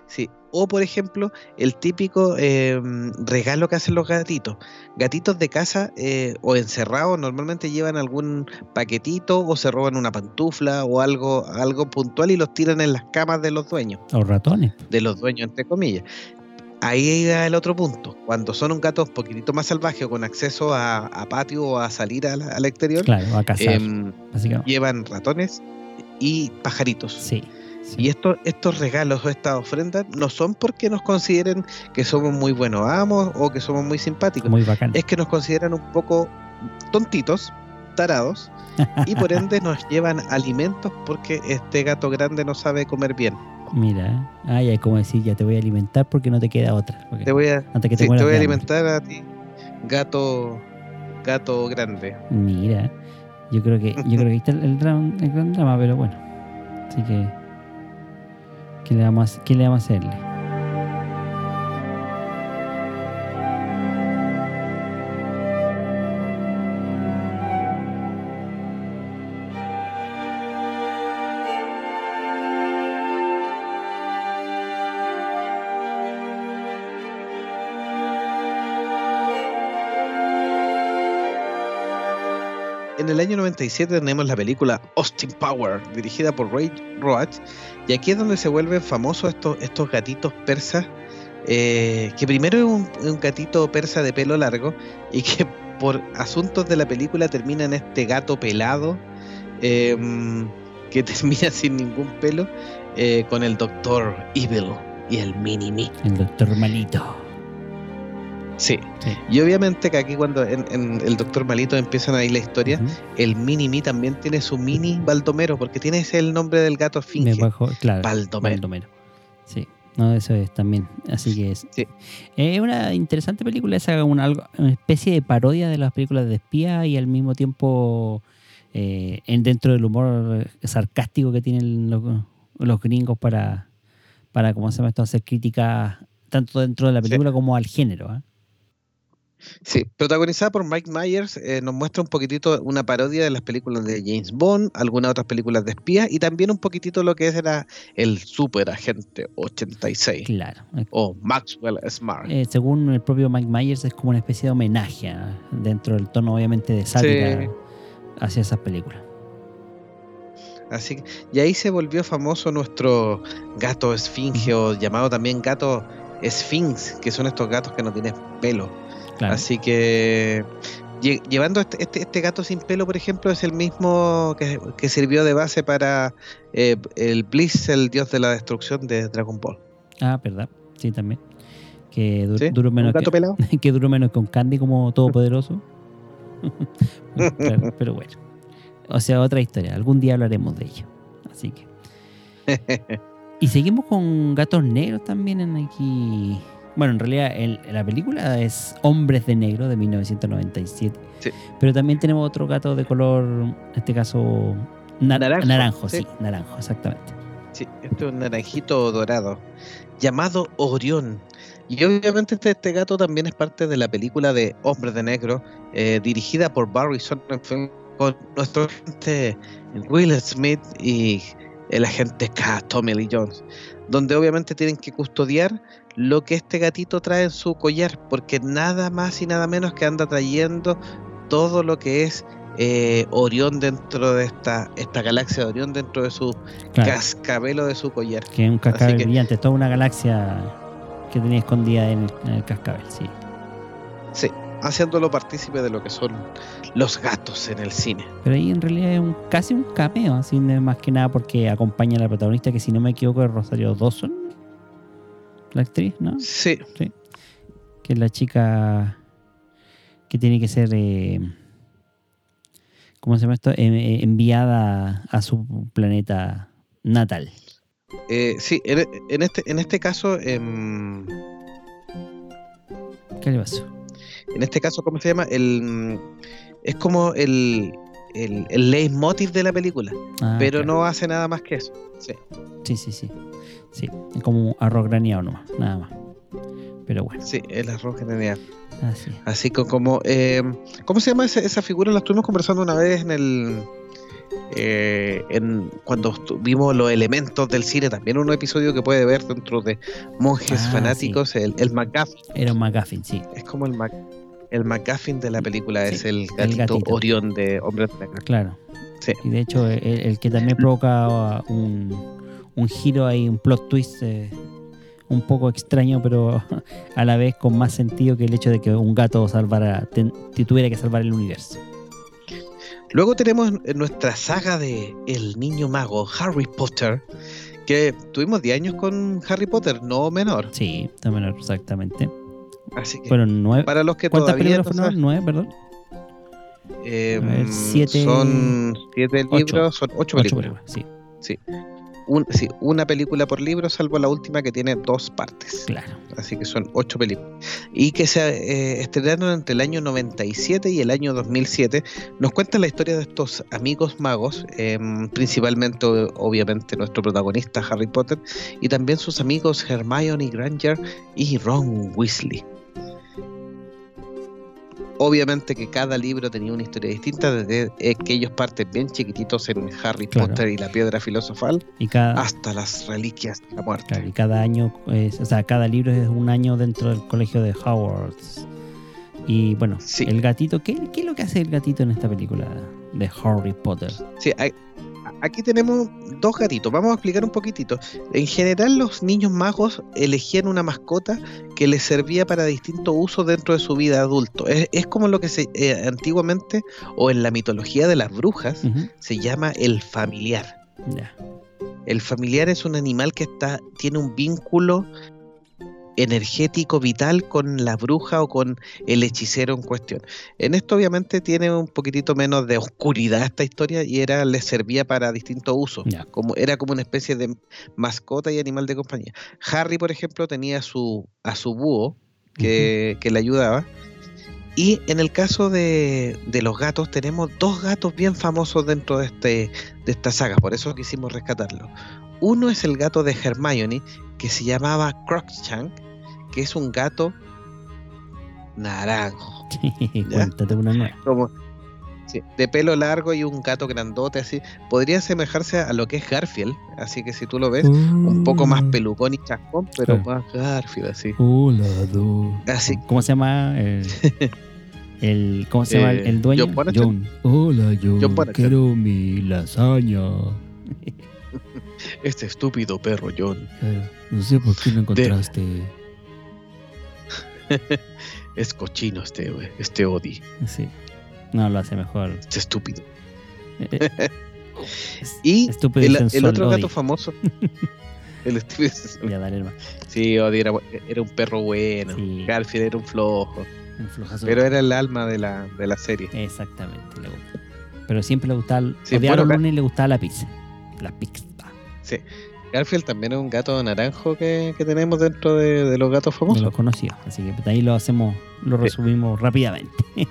sí, o por ejemplo, el típico eh, regalo que hacen los gatitos. Gatitos de casa eh, o encerrados normalmente llevan algún paquetito o se roban una pantufla o algo, algo puntual y los tiran en las camas de los dueños, Los ratones. de los dueños entre comillas. Ahí va el otro punto. Cuando son un gato un poquitito más salvaje o con acceso a, a patio o a salir al, al exterior, Claro, a cazar. em, básicamente. llevan ratones y pajaritos. Sí. Y estos, estos regalos o estas ofrendas no son porque nos consideren que somos muy buenos amos o que somos muy simpáticos. Muy bacán. Es que nos consideran un poco tontitos, tarados, y por ende nos llevan alimentos porque este gato grande no sabe comer bien. Mira, ah, ya es como decir, ya te voy a alimentar porque no te queda otra. Te voy a, antes que te sí, te voy a alimentar a ti, gato, gato grande. Mira, yo creo que yo creo que ahí está el, el el gran drama, pero bueno. Así que ¿qué le vamos a? En el año 97 tenemos la película Austin Power, dirigida por Ray Roach, y aquí es donde se vuelven famosos estos, estos gatitos persas, eh, que primero es un, un gatito persa de pelo largo y que por asuntos de la película termina en este gato pelado, eh, que termina sin ningún pelo, eh, con el Doctor Evil y el Mini Me. El doctor malito. Sí. Sí. Y obviamente que aquí cuando en, en el Doctor Malito empiezan ahí la historia, el Mini Me también tiene su Mini Baldomero, porque tiene ese el nombre del gato Me finge. bajo, claro. Baldomero. Baldomero. Sí, no, eso es también. Así que es. Sí. Es una interesante película, es una, una especie de parodia de las películas de espía y al mismo tiempo eh, en, dentro del humor sarcástico que tienen los, los gringos para, para, ¿cómo se llama esto?, hacer críticas tanto dentro de la Sí. película como al género. ¿ah? Sí, protagonizada por Mike Myers, eh, nos muestra un poquitito una parodia de las películas de James Bond, algunas otras películas de espías y también un poquitito lo que era el Super Agente 86 Claro. o Maxwell Smart. Eh, según el propio Mike Myers, es como una especie de homenaje ¿ah? dentro del tono, obviamente, de sátira Sí. hacia esas películas. Así que, y ahí se volvió famoso nuestro gato esfinge o llamado también gato sphinx, que son estos gatos que no tienen pelo. Claro. Así que lle- llevando este, este, este gato sin pelo, por ejemplo, es el mismo que, que sirvió de base para eh, el Bliss, el dios de la destrucción de Dragon Ball. Ah, verdad. Sí, también. Que du- ¿Sí? duró ¿Un menos gato que, pelado? que duró menos con Candy como todopoderoso. Claro, pero bueno. O sea, otra historia. Algún día hablaremos de ello. Así que. Y seguimos con gatos negros también en aquí. Bueno, en realidad el- la película es Hombres de Negro de 1997. Sí. Pero también tenemos otro gato de color, en este caso, na- Naranjo, naranjo, sí. sí, naranjo, exactamente. Sí, este es un naranjito dorado, llamado Orión. Y obviamente este, este gato también es parte de la película de Hombres de Negro, eh, dirigida por Barry Sonnenfeld, con nuestro agente Will Smith y el agente K, Tommy Lee Jones, donde obviamente tienen que custodiar lo que este gatito trae en su collar, porque nada más y nada menos que anda trayendo todo lo que es eh, Orión dentro de esta, esta galaxia de Orión dentro de su Claro, cascabelo de su collar. que es un cascabel que- brillante, toda una galaxia que tenía escondida en el, en el cascabel, sí. Sí, haciéndolo partícipe de lo que son los gatos en el cine. Pero ahí en realidad es un, casi un cameo, así más que nada porque acompaña a la protagonista, que si no me equivoco es Rosario Dawson, la actriz, ¿no? Sí, Que es la chica que tiene que ser, eh, ¿cómo se llama esto? Eh, eh, enviada a su planeta natal. eh, sí, en, en este, en este caso, em, ¿Qué le pasó? en este caso, ¿cómo se llama? El, es como el, el, el leitmotiv de la película, Ah, pero claro. no hace nada más que eso. Sí. Sí, sí, sí. Sí, es como arroz graneado nomás, nada más. Pero bueno, Sí, el arroz genial. así. Así co- como, eh, ¿cómo se llama esa, esa figura? La estuvimos conversando una vez en el, eh, en cuando vimos los elementos del cine, también un episodio que puede ver dentro de monjes Ah, fanáticos, el, el McGuffin, Era un McGuffin, sí. es como el Mac, el McGuffin de la película, Sí, es el el gatito. Orión de Hombres de. Claro. Sí. Y de hecho, el, el que también provoca un, un giro ahí, un plot twist eh, un poco extraño, pero a la vez con más sentido que el hecho de que un gato salvara, ten- te tuviera que salvar el universo. Luego tenemos en nuestra saga de El Niño Mago, Harry Potter, que tuvimos 10 años con Harry Potter, no menor. Sí, también exactamente. Así que Fueron nueve. para los que ¿Cuántas todavía películas no fueron? Nueve, perdón. Eh, ver, siete- Son siete ocho. libros, son ocho, Ocho películas. películas, sí, Un- sí, una película por libro, salvo la última que tiene dos partes. claro. Así que son ocho películas. Y que se eh, estrenaron entre el año 97 y el año 2007. Nos cuentan la historia de estos amigos magos, em, principalmente, obviamente, nuestro protagonista Harry Potter, y también sus amigos Hermione Granger y Ron Weasley. Obviamente que cada libro tenía una historia distinta, desde que ellos parten bien chiquititos en Harry Claro. Potter y la piedra filosofal, Y cada, hasta las reliquias de la muerte. claro, y cada año, es- o sea, cada libro es un año dentro del colegio de Hogwarts. Y bueno, Sí. el gatito, ¿qué, ¿qué es lo que hace el gatito en esta película de Harry Potter? Sí, hay- aquí tenemos dos gatitos. Vamos a explicar un poquitito. En general, los niños magos elegían una mascota que les servía para distintos usos dentro de su vida adulto. Es, es como lo que se eh, antiguamente o en la mitología de las brujas se llama el familiar. El familiar es un animal que está tiene un vínculo energético vital con la bruja o con el hechicero en cuestión. En esto obviamente tiene un poquitito menos de oscuridad esta historia y era le servía para distintos usos, como era como una especie de mascota y animal de compañía. Harry, por ejemplo, tenía su a su búho que, que le ayudaba. Y en el caso de, de los gatos, tenemos dos gatos bien famosos dentro de, este, de esta saga, por eso quisimos rescatarlo. Uno es el gato de Hermione, que se llamaba Crookshank, que es un gato naranjo, Cuéntate una nueva. como sí, de pelo largo y un gato grandote así. Podría asemejarse a lo que es Garfield, así que si tú lo ves, un poco más pelucón y chascón, pero más Garfield así. Hola, do. Así. ¿Cómo se llama el, el- cómo se llama el, Eh, el dueño? John. Hola, John. John. Quiero mi lasaña. Este estúpido perro John. Eh, No sé por qué no encontraste. Es cochino este, este Odi, Sí. No, lo hace mejor. este estúpido. Eh, eh, es- Y estúpido y el, otro gato famoso. el estúpido. Ya, dale. Sí, Odi era, era un perro bueno. Sí. Garfield era un flojo. Un flojazo. Pero era el alma de la, de la serie. Exactamente, le gusta. Pero siempre le gustaba, Sí, odiaba bueno, los Ga- lunes y le gustaba la pizza. La pizza. Sí. Garfield también es un gato naranjo que, que tenemos dentro de, de los gatos No famosos. lo conocía. Así que de ahí lo hacemos, lo Sí. resumimos rápidamente.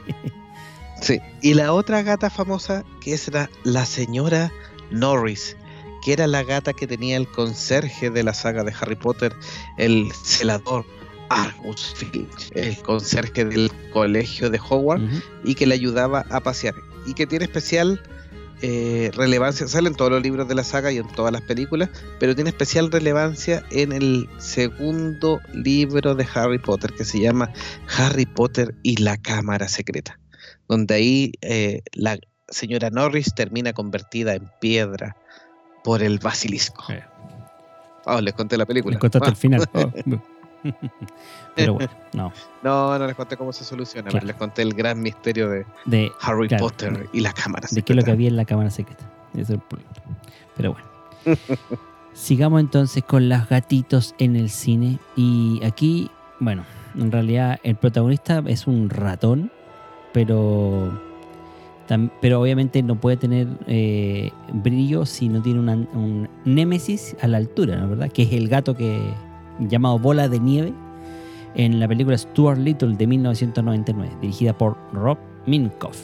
Sí. Y la otra gata famosa, que es la, la señora Norris, que era la gata que tenía el conserje de la saga de Harry Potter, el celador Argus Filch, el conserje del colegio de Hogwarts, Ujú. y que le ayudaba a pasear. Y que tiene especial eh, relevancia, sale en todos los libros de la saga y en todas las películas, pero tiene especial relevancia en el segundo libro de Harry Potter, que se llama Harry Potter y la Cámara Secreta, donde ahí eh, la señora Norris termina convertida en piedra por el basilisco. Oh, les conté la película. Me contaste Ah, el final. Oh. Pero bueno, no. no, no les conté cómo se soluciona, Claro. pero les conté el gran misterio de De, Harry Claro. Potter y la Cámara de qué es lo que Secreta. había en la cámara secreta. Ese es el problema. Pero bueno. Sigamos entonces con las gatitos en el cine. Y aquí, bueno, en realidad el protagonista es un ratón, pero, pero obviamente no puede tener eh, brillo si no tiene una- un némesis a la altura, ¿no verdad? Que es el gato que llamado Bola de Nieve en la película Stuart Little de 1999, dirigida por Rob Minkoff.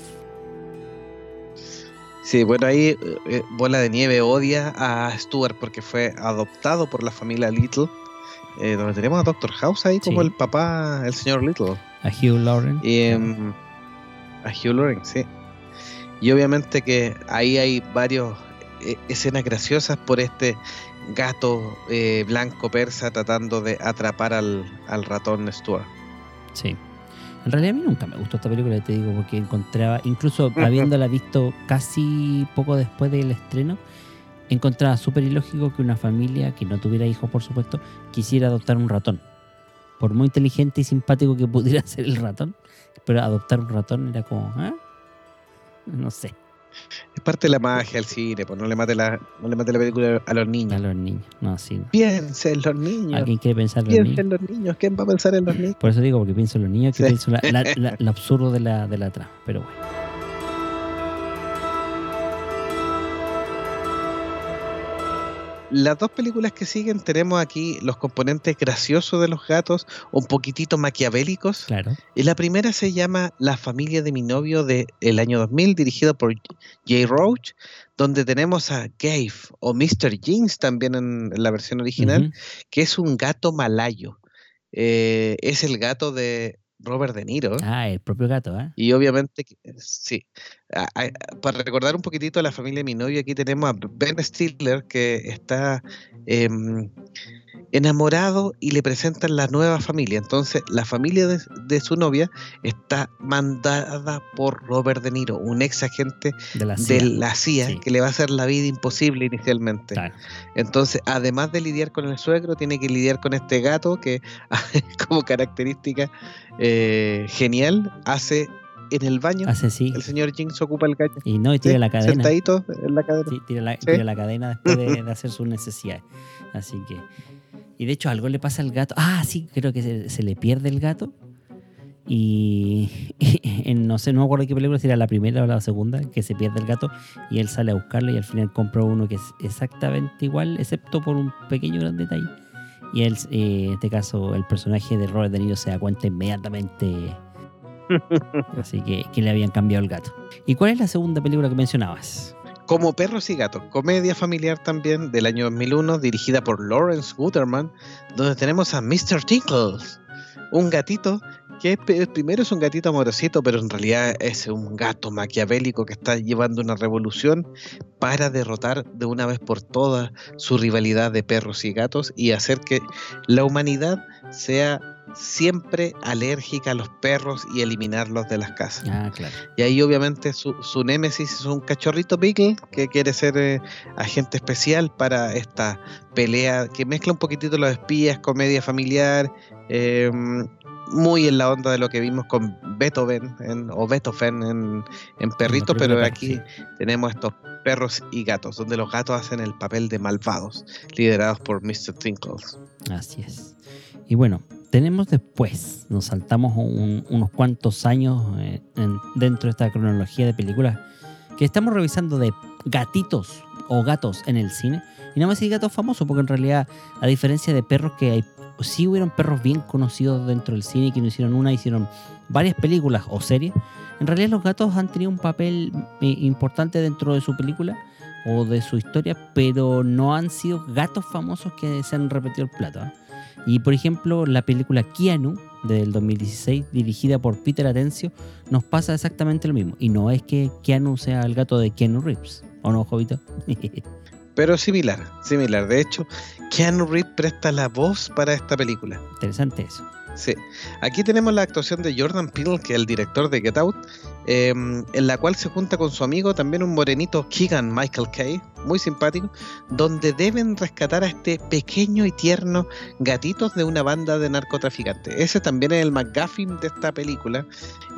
Sí, bueno, ahí eh, Bola de Nieve odia a Stuart porque fue adoptado por la familia Little, eh, donde tenemos a Doctor House ahí como Sí. el papá, el señor Little. A Hugh Lauren. Y em, a Hugh Lauren, sí. Y obviamente que ahí hay varias escenas graciosas por este gato eh, blanco persa tratando de atrapar al, al ratón Stuart. Sí. En realidad a mí nunca me gustó esta película, te digo, porque encontraba, incluso habiéndola visto casi poco después del estreno, encontraba súper ilógico que una familia que no tuviera hijos, por supuesto, quisiera adoptar un ratón. Por muy inteligente y simpático que pudiera ser el ratón, pero adoptar un ratón era como, ¿ah? No sé, Es parte de la magia del cine, pues no le mate la, no le mate la película a los niños. a los niños. No, sí. no. Piensa en los niños. ¿Alguien quiere pensar en los Piensa niños? en los niños. ¿Quién va a pensar en los niños? Por eso digo, porque pienso en los niños, que Sí. pienso la, la- la- lo absurdo de la, de la trama. Pero bueno. Las dos películas que siguen tenemos aquí los componentes graciosos de los gatos, un poquitito maquiavélicos. Claro. Y la primera se llama La familia de mi novio del el año 2000, dirigida por Jay Roach, donde tenemos a Gabe o Mr. Jeans también en, en la versión original, que es un gato malayo. Eh, es el gato de Robert De Niro. Ah, el propio gato, ¿eh? Y obviamente, que- sí. Para recordar un poquitito a la familia de mi novio, aquí tenemos a Ben Stiller que está em, enamorado y le presentan la nueva familia. Entonces, la familia de, de su novia está mandada por Robert De Niro, un ex agente De la de CIA. la CIA Sí. que le va a hacer la vida imposible inicialmente. Claro. Entonces, además de lidiar con el suegro, tiene que lidiar con este gato que, como característica eh, genial, hace en el baño. Hace sí. El señor Jinx ocupa el gallo. Y no, y tira Sí, la cadena. Sentadito en la cadena. Sí, tira la, Sí. tira la cadena después de, de hacer sus necesidades. Así que. Y de hecho algo le pasa al gato. Ah, sí, creo que se, se le pierde el gato. Y, en, no sé, no me acuerdo qué película, si era la primera o la segunda, que se pierde el gato y él sale a buscarlo y al final compra uno que es exactamente igual, excepto por un pequeño gran detalle. Y él, eh, en este caso, el personaje de Robert De Niro se da cuenta inmediatamente. Así que, que le habían cambiado el gato. ¿Y cuál es la segunda película que mencionabas? Como Perros y Gatos, comedia familiar también del año 2001, dirigida por Lawrence Guterman, donde tenemos a Mr. Tinkles, un gatito que pe- primero es un gatito amorosito, pero en realidad es un gato maquiavélico que está llevando una revolución para derrotar de una vez por todas su rivalidad de perros y gatos y hacer que la humanidad sea siempre alérgica a los perros y eliminarlos de las casas. Ah, claro. Y ahí obviamente su, su némesis es un cachorrito Beagle que quiere ser eh, agente especial para esta pelea que mezcla un poquitito los espías, comedia familiar, eh, muy en la onda de lo que vimos con Beethoven en- o Beethoven en, en Perrito, película pero aquí tenemos estos perros y gatos, donde los gatos hacen el papel de malvados, liderados por Mr. Tinkles. Así es. Y bueno, tenemos después, nos saltamos un- unos cuantos años eh, en- dentro de esta cronología de películas que estamos revisando de gatitos o gatos en el cine. Y no más decir gatos famosos, porque en realidad, a diferencia de perros que hay, sí hubieron perros bien conocidos dentro del cine que no hicieron una, hicieron varias películas o series. En realidad los gatos han tenido un papel eh, importante dentro de su película o de su historia, pero no han sido gatos famosos que se han repetido el plato. ¿ah? Y por ejemplo, la película Keanu del 2016, dirigida por Peter Atencio, nos pasa exactamente lo mismo. Y no es que Keanu sea el gato de Keanu Reeves, ¿o no, Jovito? Pero similar, similar. De hecho, Keanu Reeves presta la voz para esta película. Interesante eso. Sí. Aquí tenemos la actuación de Jordan Peele, que es el director de Get Out, eh, en la cual se junta con su amigo, también un morenito, Keegan Michael Kay, muy simpático, donde deben rescatar a este pequeño y tierno gatito de una banda de narcotraficantes. Ese también es el McGuffin de esta película,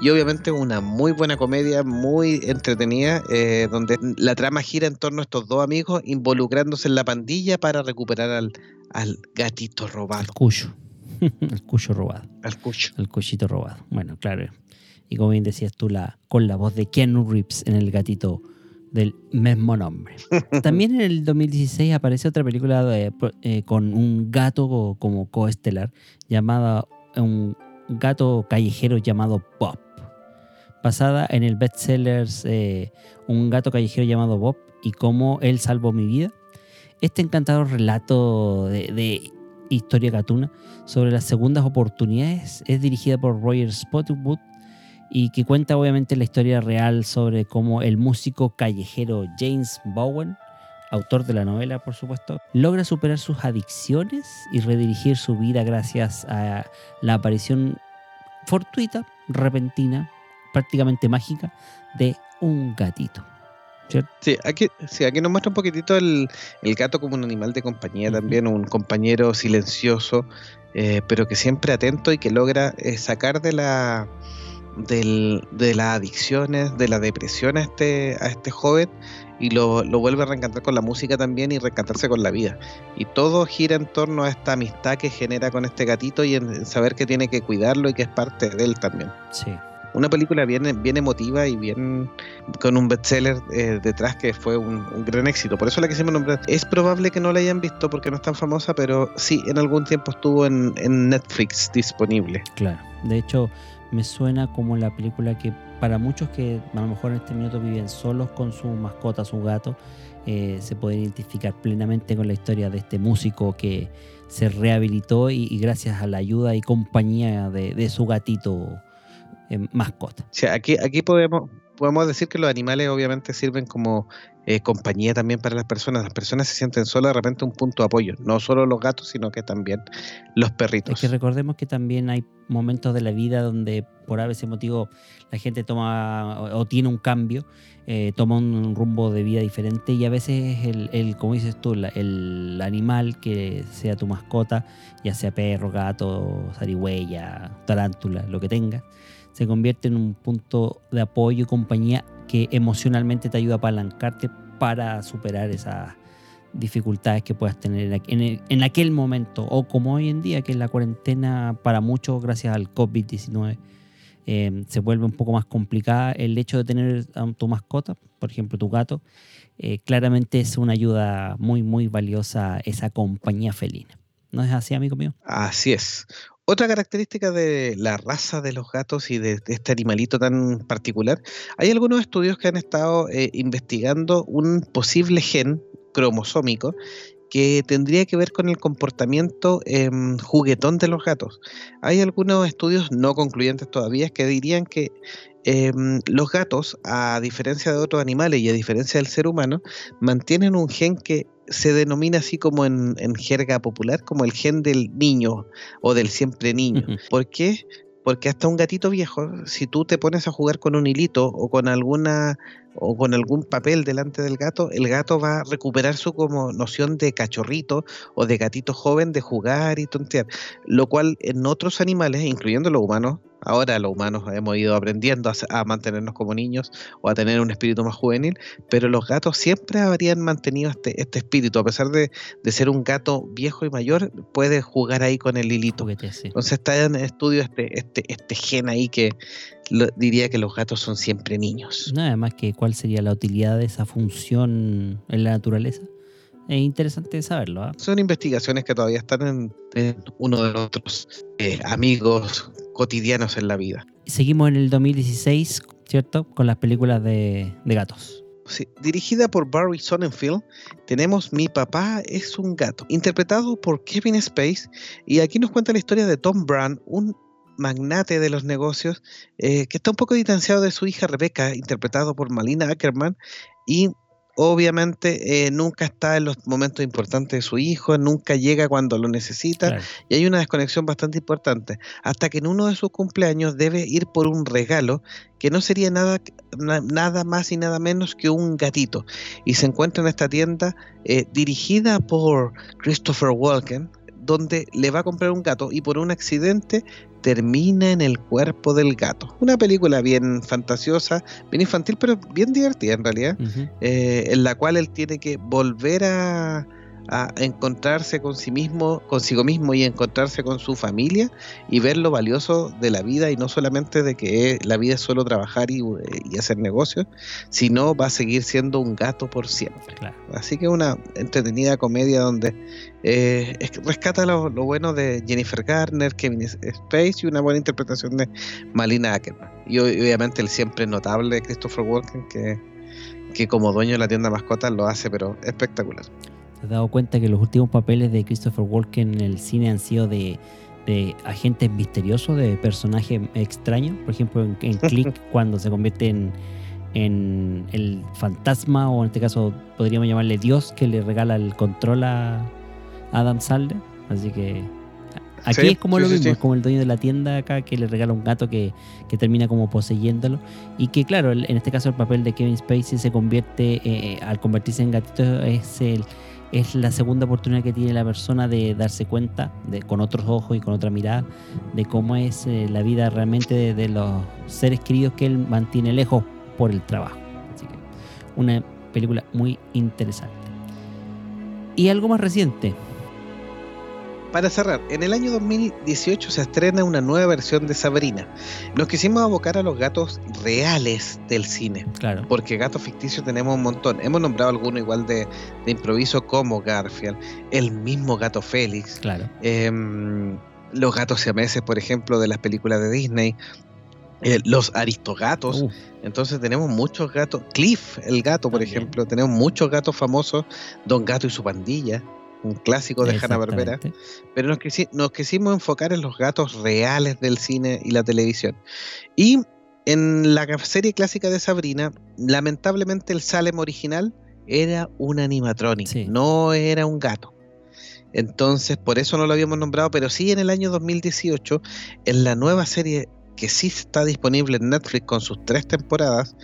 y obviamente una muy buena comedia, muy entretenida, eh, donde la trama gira en torno a estos dos amigos involucrándose en la pandilla para recuperar al, al gatito robado, cuyo. el cuyo robado. al cucho. El cuchito robado. Bueno, claro. Y como bien decías tú, la, con la voz de Keanu Reeves en el gatito del mismo nombre. También en el 2016 aparece otra película de- eh, con un gato co- como coestelar llamada un gato callejero llamado Bob. Basada en el bestseller eh, Un gato callejero llamado Bob y cómo él salvó mi vida. Este encantador relato de, de historia gatuna sobre las segundas oportunidades es dirigida por Roger Spotwood y que cuenta obviamente la historia real sobre cómo el músico callejero James Bowen, autor de la novela por supuesto, logra superar sus adicciones y redirigir su vida gracias a la aparición fortuita, repentina, prácticamente mágica de un gatito. ¿Cierto? Sí, aquí, sí, aquí nos muestra un poquitito el, el gato como un animal de compañía también, un compañero silencioso, eh, pero que siempre atento y que logra eh, sacar de la del- de las adicciones, de la depresión a este, a este joven y lo, lo vuelve a reencantar con la música también y reencantarse con la vida. Y todo gira en torno a esta amistad que genera con este gatito y en saber que tiene que cuidarlo y que es parte de él también Sí. Una película bien, bien emotiva y bien con un bestseller eh, detrás que fue un, gran éxito. Por eso la quisimos nombrar. Es probable que no la hayan visto porque no es tan famosa, pero sí, en algún tiempo estuvo en, Netflix disponible. Claro, de hecho me suena como la película que para muchos que a lo mejor en este minuto viven solos con su mascota, su gato, eh, se puede identificar plenamente con la historia de este músico que se rehabilitó y, gracias a la ayuda y compañía de su gatito eh, mascota. O sea, aquí, aquí podemos, podemos decir que los animales obviamente sirven como eh, compañía también para las personas. Las personas se sienten solas de repente un punto de apoyo. No solo los gatos, sino que también los Es perritos. que recordemos que también hay momentos de la vida donde por a veces motivo la gente toma o, o tiene un cambio, eh, toma un rumbo de vida diferente y a veces el, el como dices tú, la- el animal que sea tu mascota, ya sea perro, gato, zarigüeya, tarántula, lo que tengas, se convierte en un punto de apoyo y compañía que emocionalmente te ayuda a apalancarte para superar esas dificultades que puedas tener en, en el- en aquel momento o como hoy en día que la cuarentena para muchos gracias al COVID-19 eh, se vuelve un poco más complicada el hecho de tener a tu mascota, por ejemplo tu gato, eh, claramente es una ayuda muy muy valiosa esa compañía felina. ¿No es así, amigo mío? Así es. Otra característica de la raza de los gatos y de, este animalito tan particular, hay algunos estudios que han estado eh, investigando un posible gen cromosómico que tendría que ver con el comportamiento em, juguetón de los gatos. Hay algunos estudios no concluyentes todavía que dirían que em, los gatos, a diferencia de otros animales y a diferencia del ser humano, mantienen un gen que se denomina así como en, en jerga popular, como el gen del niño o del siempre niño. ¿Por qué? Porque hasta un gatito viejo, si tú te pones a jugar con un hilito o con alguna o con algún papel delante del gato, el gato va a recuperar su como noción de cachorrito o de gatito joven de jugar y tontear, lo cual en otros animales, incluyendo los humanos, ahora los humanos hemos ido aprendiendo a, mantenernos como niños o a tener un espíritu más juvenil, pero los gatos siempre habrían mantenido este, este espíritu, a pesar de, de ser un gato viejo y mayor, puede jugar ahí con el hilito. Juguete, sí. Entonces está en estudio este, este, este gen ahí que lo- diría que los gatos son siempre niños. Nada más que cuál sería la utilidad de esa función en la naturaleza. Es interesante saberlo. ¿ah? Son investigaciones que todavía están en, en uno de nuestros eh, amigos cotidianos en la vida. Seguimos en el 2016, ¿cierto? Con las películas de, de gatos. Sí, dirigida por Barry Sonnenfeld, tenemos Mi papá es un gato, interpretado por Kevin Space, y aquí nos cuenta la historia de Tom Brand, un magnate de los negocios eh, que está un poco distanciado de su hija Rebecca, interpretado por Malina Ackerman, y obviamente eh, nunca está en los momentos importantes de su hijo, nunca llega cuando lo necesita, Claro. y hay una desconexión bastante importante, hasta que en uno de sus cumpleaños debe ir por un regalo que no sería nada, na- nada más y nada menos que un gatito, y se encuentra en esta tienda eh, dirigida por Christopher Walken, donde le va a comprar un gato y por un accidente termina en el cuerpo del gato. Una película bien fantasiosa, bien infantil, pero bien divertida en realidad eh, en la cual él tiene que volver a, a encontrarse con sí mismo, consigo mismo y encontrarse con su familia y ver lo valioso de la vida y no solamente de que la vida es solo trabajar y, y hacer negocios, sino va a seguir siendo un gato por siempre. Claro. Así que una entretenida comedia donde eh, rescata lo, lo bueno de Jennifer Garner, Kevin Space y una buena interpretación de Malina Ackerman. Y ob- obviamente el siempre notable Christopher Walken que, que como dueño de la tienda mascotas lo hace pero espectacular. ¿Te has dado cuenta que los últimos papeles de Christopher Walken en el cine han sido de, de agentes misteriosos, de personajes extraños? Por ejemplo, en, en Click, cuando se convierte en, en el fantasma, o en este caso podríamos llamarle Dios, que le regala el control a Adam Sandler. Así que aquí Sí, es como sí, lo mismo, sí. es como el dueño de la tienda acá que le regala un gato que, que termina como poseyéndolo. Y que claro, en este caso el papel de Kevin Spacey se convierte, eh, al convertirse en gatito, es el es la segunda oportunidad que tiene la persona de darse cuenta de, con otros ojos y con otra mirada de cómo es eh, la vida realmente de, de los seres queridos que él mantiene lejos por el trabajo. Así que una película muy interesante. Y algo más reciente, Para cerrar, en el año 2018 se estrena una nueva versión de Sabrina. Nos quisimos abocar a los gatos reales del cine. claro. Porque gatos ficticios tenemos un montón. Hemos nombrado algunos igual de, de improviso como Garfield, el mismo gato Félix, Claro. em, los gatos siameses, por ejemplo, de las películas de Disney, eh, los aristogatos. Uh, Entonces tenemos muchos gatos. Cliff, el gato, por También. ejemplo. Tenemos muchos gatos famosos. Don Gato y su pandilla, un clásico de Hanna Barbera. exactamente. Pero nos, quisi- nos quisimos enfocar en los gatos reales del cine y la televisión. Y en la serie clásica de Sabrina, lamentablemente el Salem original era un animatronic, Sí. no era un gato. Entonces, por eso no lo habíamos nombrado, pero sí en el año 2018, en la nueva serie que sí está disponible en Netflix con sus tres temporadas,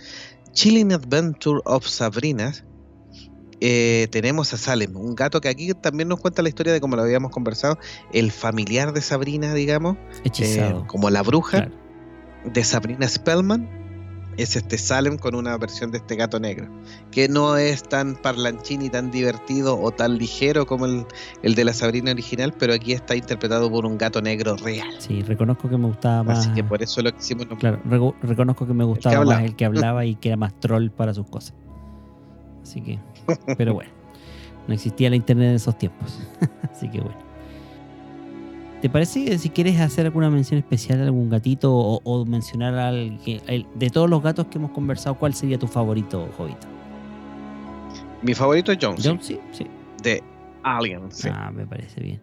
Chilling Adventure of Sabrina, eh, tenemos a Salem, un gato que aquí también nos cuenta la historia de como lo habíamos conversado, el familiar de Sabrina, digamos, eh, como la bruja Claro. de Sabrina Spellman, es este Salem con una versión de este gato negro, que no es tan parlanchín y tan divertido o tan ligero como el, el de la Sabrina original, pero aquí está interpretado por un gato negro real. Sí, reconozco que me gustaba más. Así que por eso lo quisimos Claro, rego- reconozco que me gustaba más el que hablaba y que era más troll para sus cosas. Así que, pero bueno, no existía la internet en esos tiempos. Así que bueno. ¿Te parece que si quieres hacer alguna mención especial a algún gatito o, o mencionar al el- de todos los gatos que hemos conversado, cuál sería tu favorito, Jovito? Mi favorito es Jones, John, sí, sí. de Alien. sí. Ah, me parece bien.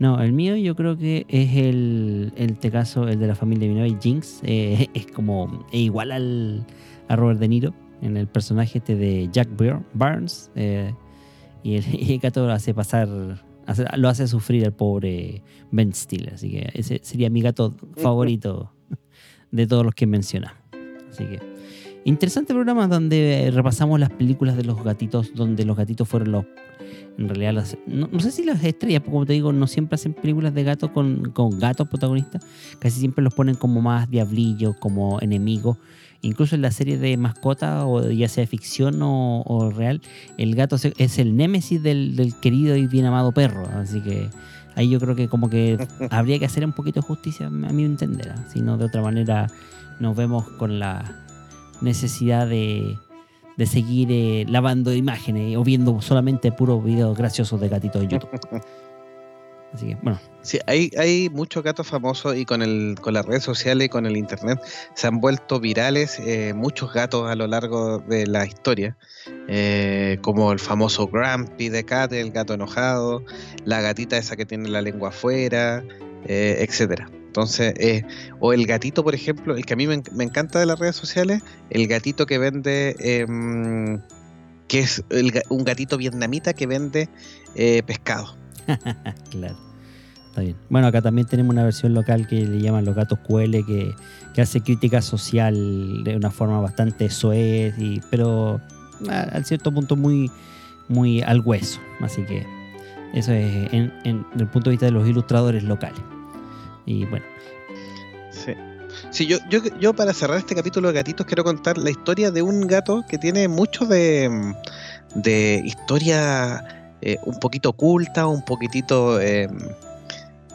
No, el mío yo creo que es el, el este caso, el de la familia Minogue, Jinx. eh, es como es igual al, a Robert De Niro en el personaje este de Jack Bur- Barnes. eh, y, el, y el gato lo hace pasar, hace- lo hace sufrir al pobre Ben Stiller. Así que ese sería mi gato favorito de todos los que mencionamos. Así que interesante programa donde repasamos las películas de los gatitos, donde los gatitos fueron los en realidad las, no, no sé si las estrellas, porque como te digo, no siempre hacen películas de gatos con, con gatos protagonistas, casi siempre los ponen como más diablillos, como enemigos. Incluso en la serie de mascota, o ya sea ficción o, o real, el gato se- es el némesis del, del querido y bien amado perro. Así que ahí yo creo que como que habría que hacer un poquito de justicia, a mi entender. ¿ah? Si no, de otra manera nos vemos con la necesidad de, de seguir eh, lavando imágenes o viendo solamente puros videos graciosos de gatitos en YouTube. Así que, bueno, Sí, hay, hay muchos gatos famosos y con, el, con las redes sociales y con el internet se han vuelto virales eh, muchos gatos a lo largo de la historia, eh, como el famoso Grumpy de Cat, el gato enojado, la gatita esa que tiene la lengua afuera, eh, etcétera. Entonces, eh, o el gatito, por ejemplo, el que a mí me, en- me encanta de las redes sociales, el gatito que vende, em, que es el un gatito vietnamita que vende eh, pescado. claro. Está bien. Bueno, acá también tenemos una versión local que le llaman los gatos QL, que, que hace crítica social de una forma bastante soez, y, pero a, cierto punto muy, muy al hueso. Así que eso es en, desde el punto de vista de los ilustradores locales. Y bueno, Sí. Sí, yo, yo, yo para cerrar este capítulo de gatitos quiero contar la historia de un gato que tiene mucho de, de historia eh, un poquito oculta, un poquitito eh,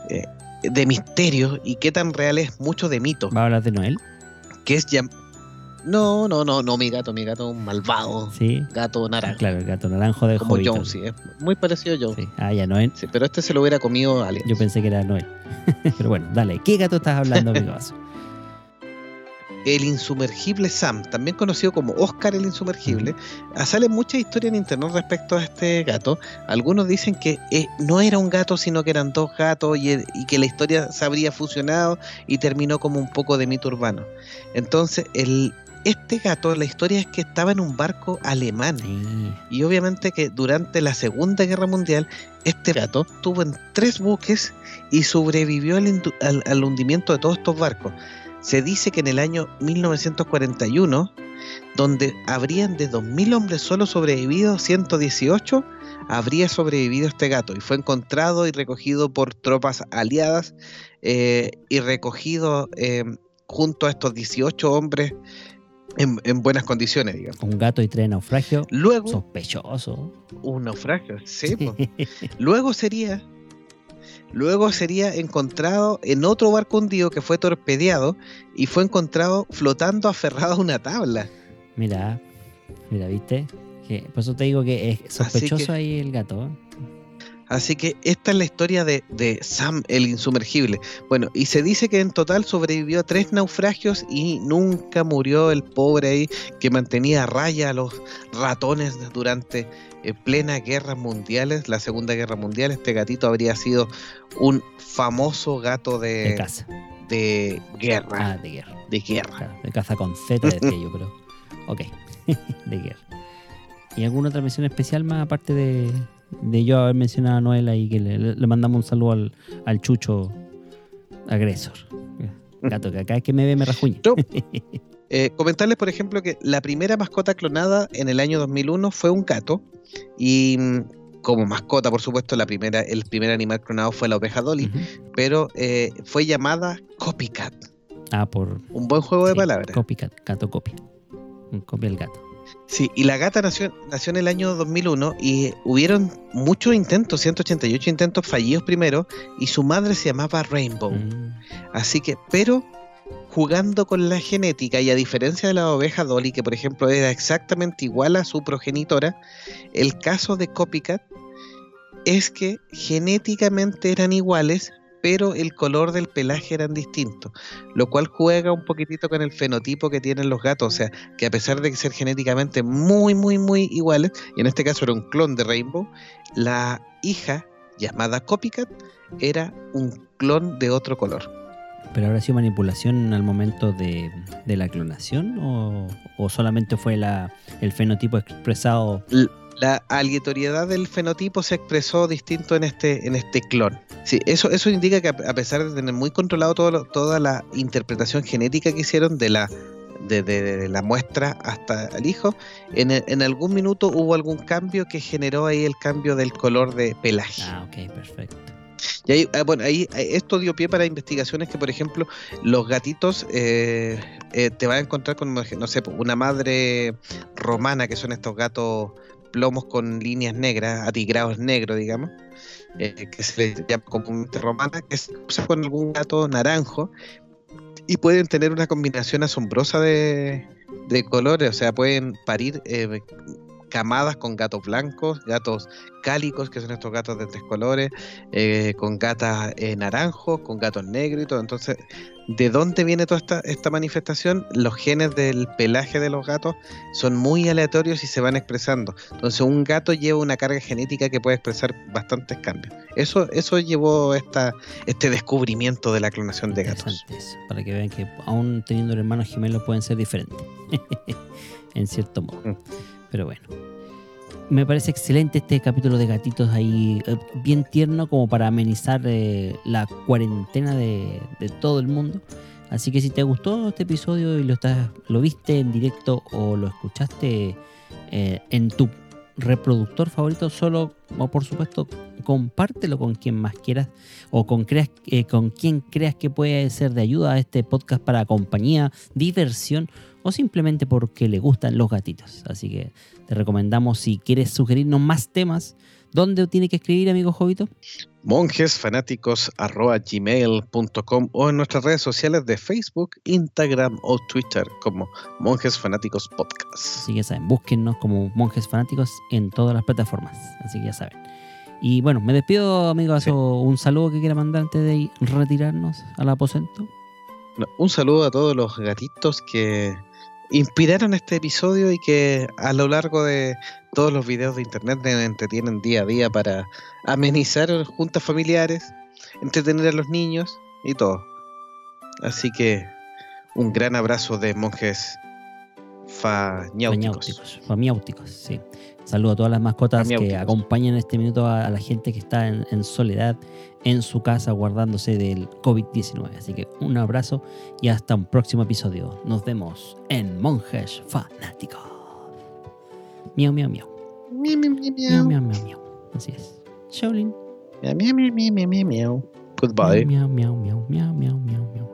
eh, de misterio y qué tan real es mucho de mito, ¿va a hablar de Noel? que es llam- No, no, no, no, mi gato, mi gato es un malvado, Sí. gato naranja, Claro, el gato naranjo de como Hobbit. Jonesy, muy parecido a Jones. Sí. Ah, ya, Noel. Sí, pero este se lo hubiera comido alguien. Yo pensé que era Noel. Pero bueno, dale. ¿Qué gato estás hablando, amigo? El insumergible Sam, también conocido como Oscar el insumergible, salen muchas historias en internet respecto a este gato. Algunos dicen que eh, no era un gato, sino que eran dos gatos y, el- y que la historia se habría fusionado y terminó como un poco de mito urbano. Entonces, el, este gato, la historia es que estaba en un barco alemán. Sí. Y obviamente que durante la Segunda Guerra Mundial, este gato estuvo en tres buques y sobrevivió al- al hundimiento de todos estos barcos. Se dice que en el año 1941, donde habrían de 2.000 hombres solo sobrevivido 118, habría sobrevivido este gato y fue encontrado y recogido por tropas aliadas eh, y recogido eh, junto a estos 18 hombres en, en buenas condiciones, digamos. Un gato y tres naufragios. Luego, Sospechoso. un naufragio, sí. Luego sería, luego sería encontrado en otro barco hundido que fue torpedeado y fue encontrado flotando aferrado a una tabla. Mira, mira, ¿viste? Que, por eso te digo que es sospechoso que- ahí el gato. Así que esta es la historia de, de Sam el insumergible. Bueno, y se dice que en total sobrevivió a tres naufragios y nunca murió el pobre ahí que mantenía a raya a los ratones durante eh, plenas guerras mundiales, la Segunda Guerra Mundial. Este gatito habría sido un famoso gato De de, de guerra. Ah, de guerra. De guerra. De caza con Z, yo, pero. Ok. de guerra. ¿Y alguna otra mención especial más aparte de, de yo haber mencionado a Noel ahí que le, le mandamos un saludo al, al chucho agresor? Gato que acá es que me ve me rajuña. No. Eh, comentarles, por ejemplo, que la primera mascota clonada en el año 2001 fue un gato y mm, como mascota, por supuesto, la primera, el primer animal clonado fue la oveja Dolly, pero eh, fue llamada Copycat. Ah, por. Un buen juego de palabras. Copycat, gato copia. Copia el gato. Sí, y la gata nació, nació en el año 2001 y hubieron muchos intentos, 188 intentos fallidos primero, y su madre se llamaba Rainbow. Mm, Así que, pero jugando con la genética y a diferencia de la oveja Dolly, que por ejemplo era exactamente igual a su progenitora, el caso de Copycat es que genéticamente eran iguales, pero el color del pelaje eran distintos, lo cual juega un poquitito con el fenotipo que tienen los gatos, o sea, que a pesar de ser genéticamente muy, muy, muy iguales, y en este caso era un clon de Rainbow, la hija llamada Copycat era un clon de otro color. ¿Pero habrá sido manipulación al momento de, de la clonación? ¿O, o solamente fue la, el fenotipo expresado? L- La aleatoriedad del fenotipo se expresó distinto en este, en este clon. Sí, eso, eso indica que a pesar de tener muy controlado todo lo- toda la interpretación genética que hicieron de la, de, de- de la muestra hasta el hijo, en, en algún minuto hubo algún cambio que generó ahí el cambio del color de pelaje. Ah, ok, perfecto. Y ahí, ah, bueno, ahí eh, esto dio pie para investigaciones que, por ejemplo, los gatitos eh, eh, te van a encontrar con, no sé, una madre romana, que son estos gatos plomos con líneas negras, atigrados negros, digamos, eh, que se les llama comúnmente romana, que se usa con algún gato naranjo y pueden tener una combinación asombrosa de, de colores, o sea, pueden parir eh, camadas con gatos blancos, gatos cálicos, que son estos gatos de tres colores, eh, con gatas eh, naranjos, con gatos negros y todo. Entonces, ¿de dónde viene toda esta, esta manifestación? Los genes del pelaje de los gatos son muy aleatorios y se van expresando. Entonces, un gato lleva una carga genética que puede expresar bastantes cambios. Eso, eso llevó esta, este descubrimiento de la clonación de gatos. Para que vean que aún teniendo hermanos gemelos pueden ser diferentes. en cierto modo. Mm. Pero bueno. Me parece excelente este capítulo de gatitos ahí, eh, bien tierno como para amenizar eh, la cuarentena de, todo el mundo. Así que si te gustó este episodio y lo estás, lo viste en directo o lo escuchaste eh, en tu reproductor favorito, solo o por supuesto compártelo con quien más quieras o con, creas, eh, con quien creas que puede ser de ayuda a este podcast para compañía, diversión o simplemente porque le gustan los gatitos. Así que te recomendamos si quieres sugerirnos más temas, ¿dónde tiene que escribir, amigo Jovito? monjesfanáticos.gmail.com o en nuestras redes sociales de Facebook, Instagram o Twitter como Monjes Fanáticos Podcast. Así que ya saben, búsquennos como monjes fanáticos en todas las plataformas. Así que ya saben. Y bueno, me despido, amigo. Sí. Un saludo que quiera mandar antes de retirarnos al aposento. No, Un saludo a todos los gatitos que inspiraron este episodio y que a lo largo de todos los videos de internet me entretienen día a día para amenizar juntas familiares, entretener a los niños y todo. Así que un gran abrazo de monjes fañáuticos. Famiáuticos, sí. Saludo a todas las mascotas que acompañan este minuto a, a la gente que está en, en soledad en su casa guardándose del COVID-19. Así que un abrazo y hasta un próximo episodio. Nos vemos en Monjes Fanáticos. Miau, miau, miau. Miau, miau, miau, Miau, miau. miau, miau, miau. Así es. Shaolin. Miau, miau, miau, miau, miau, miau. Goodbye. Miau, miau, miau, miau, miau, miau, miau.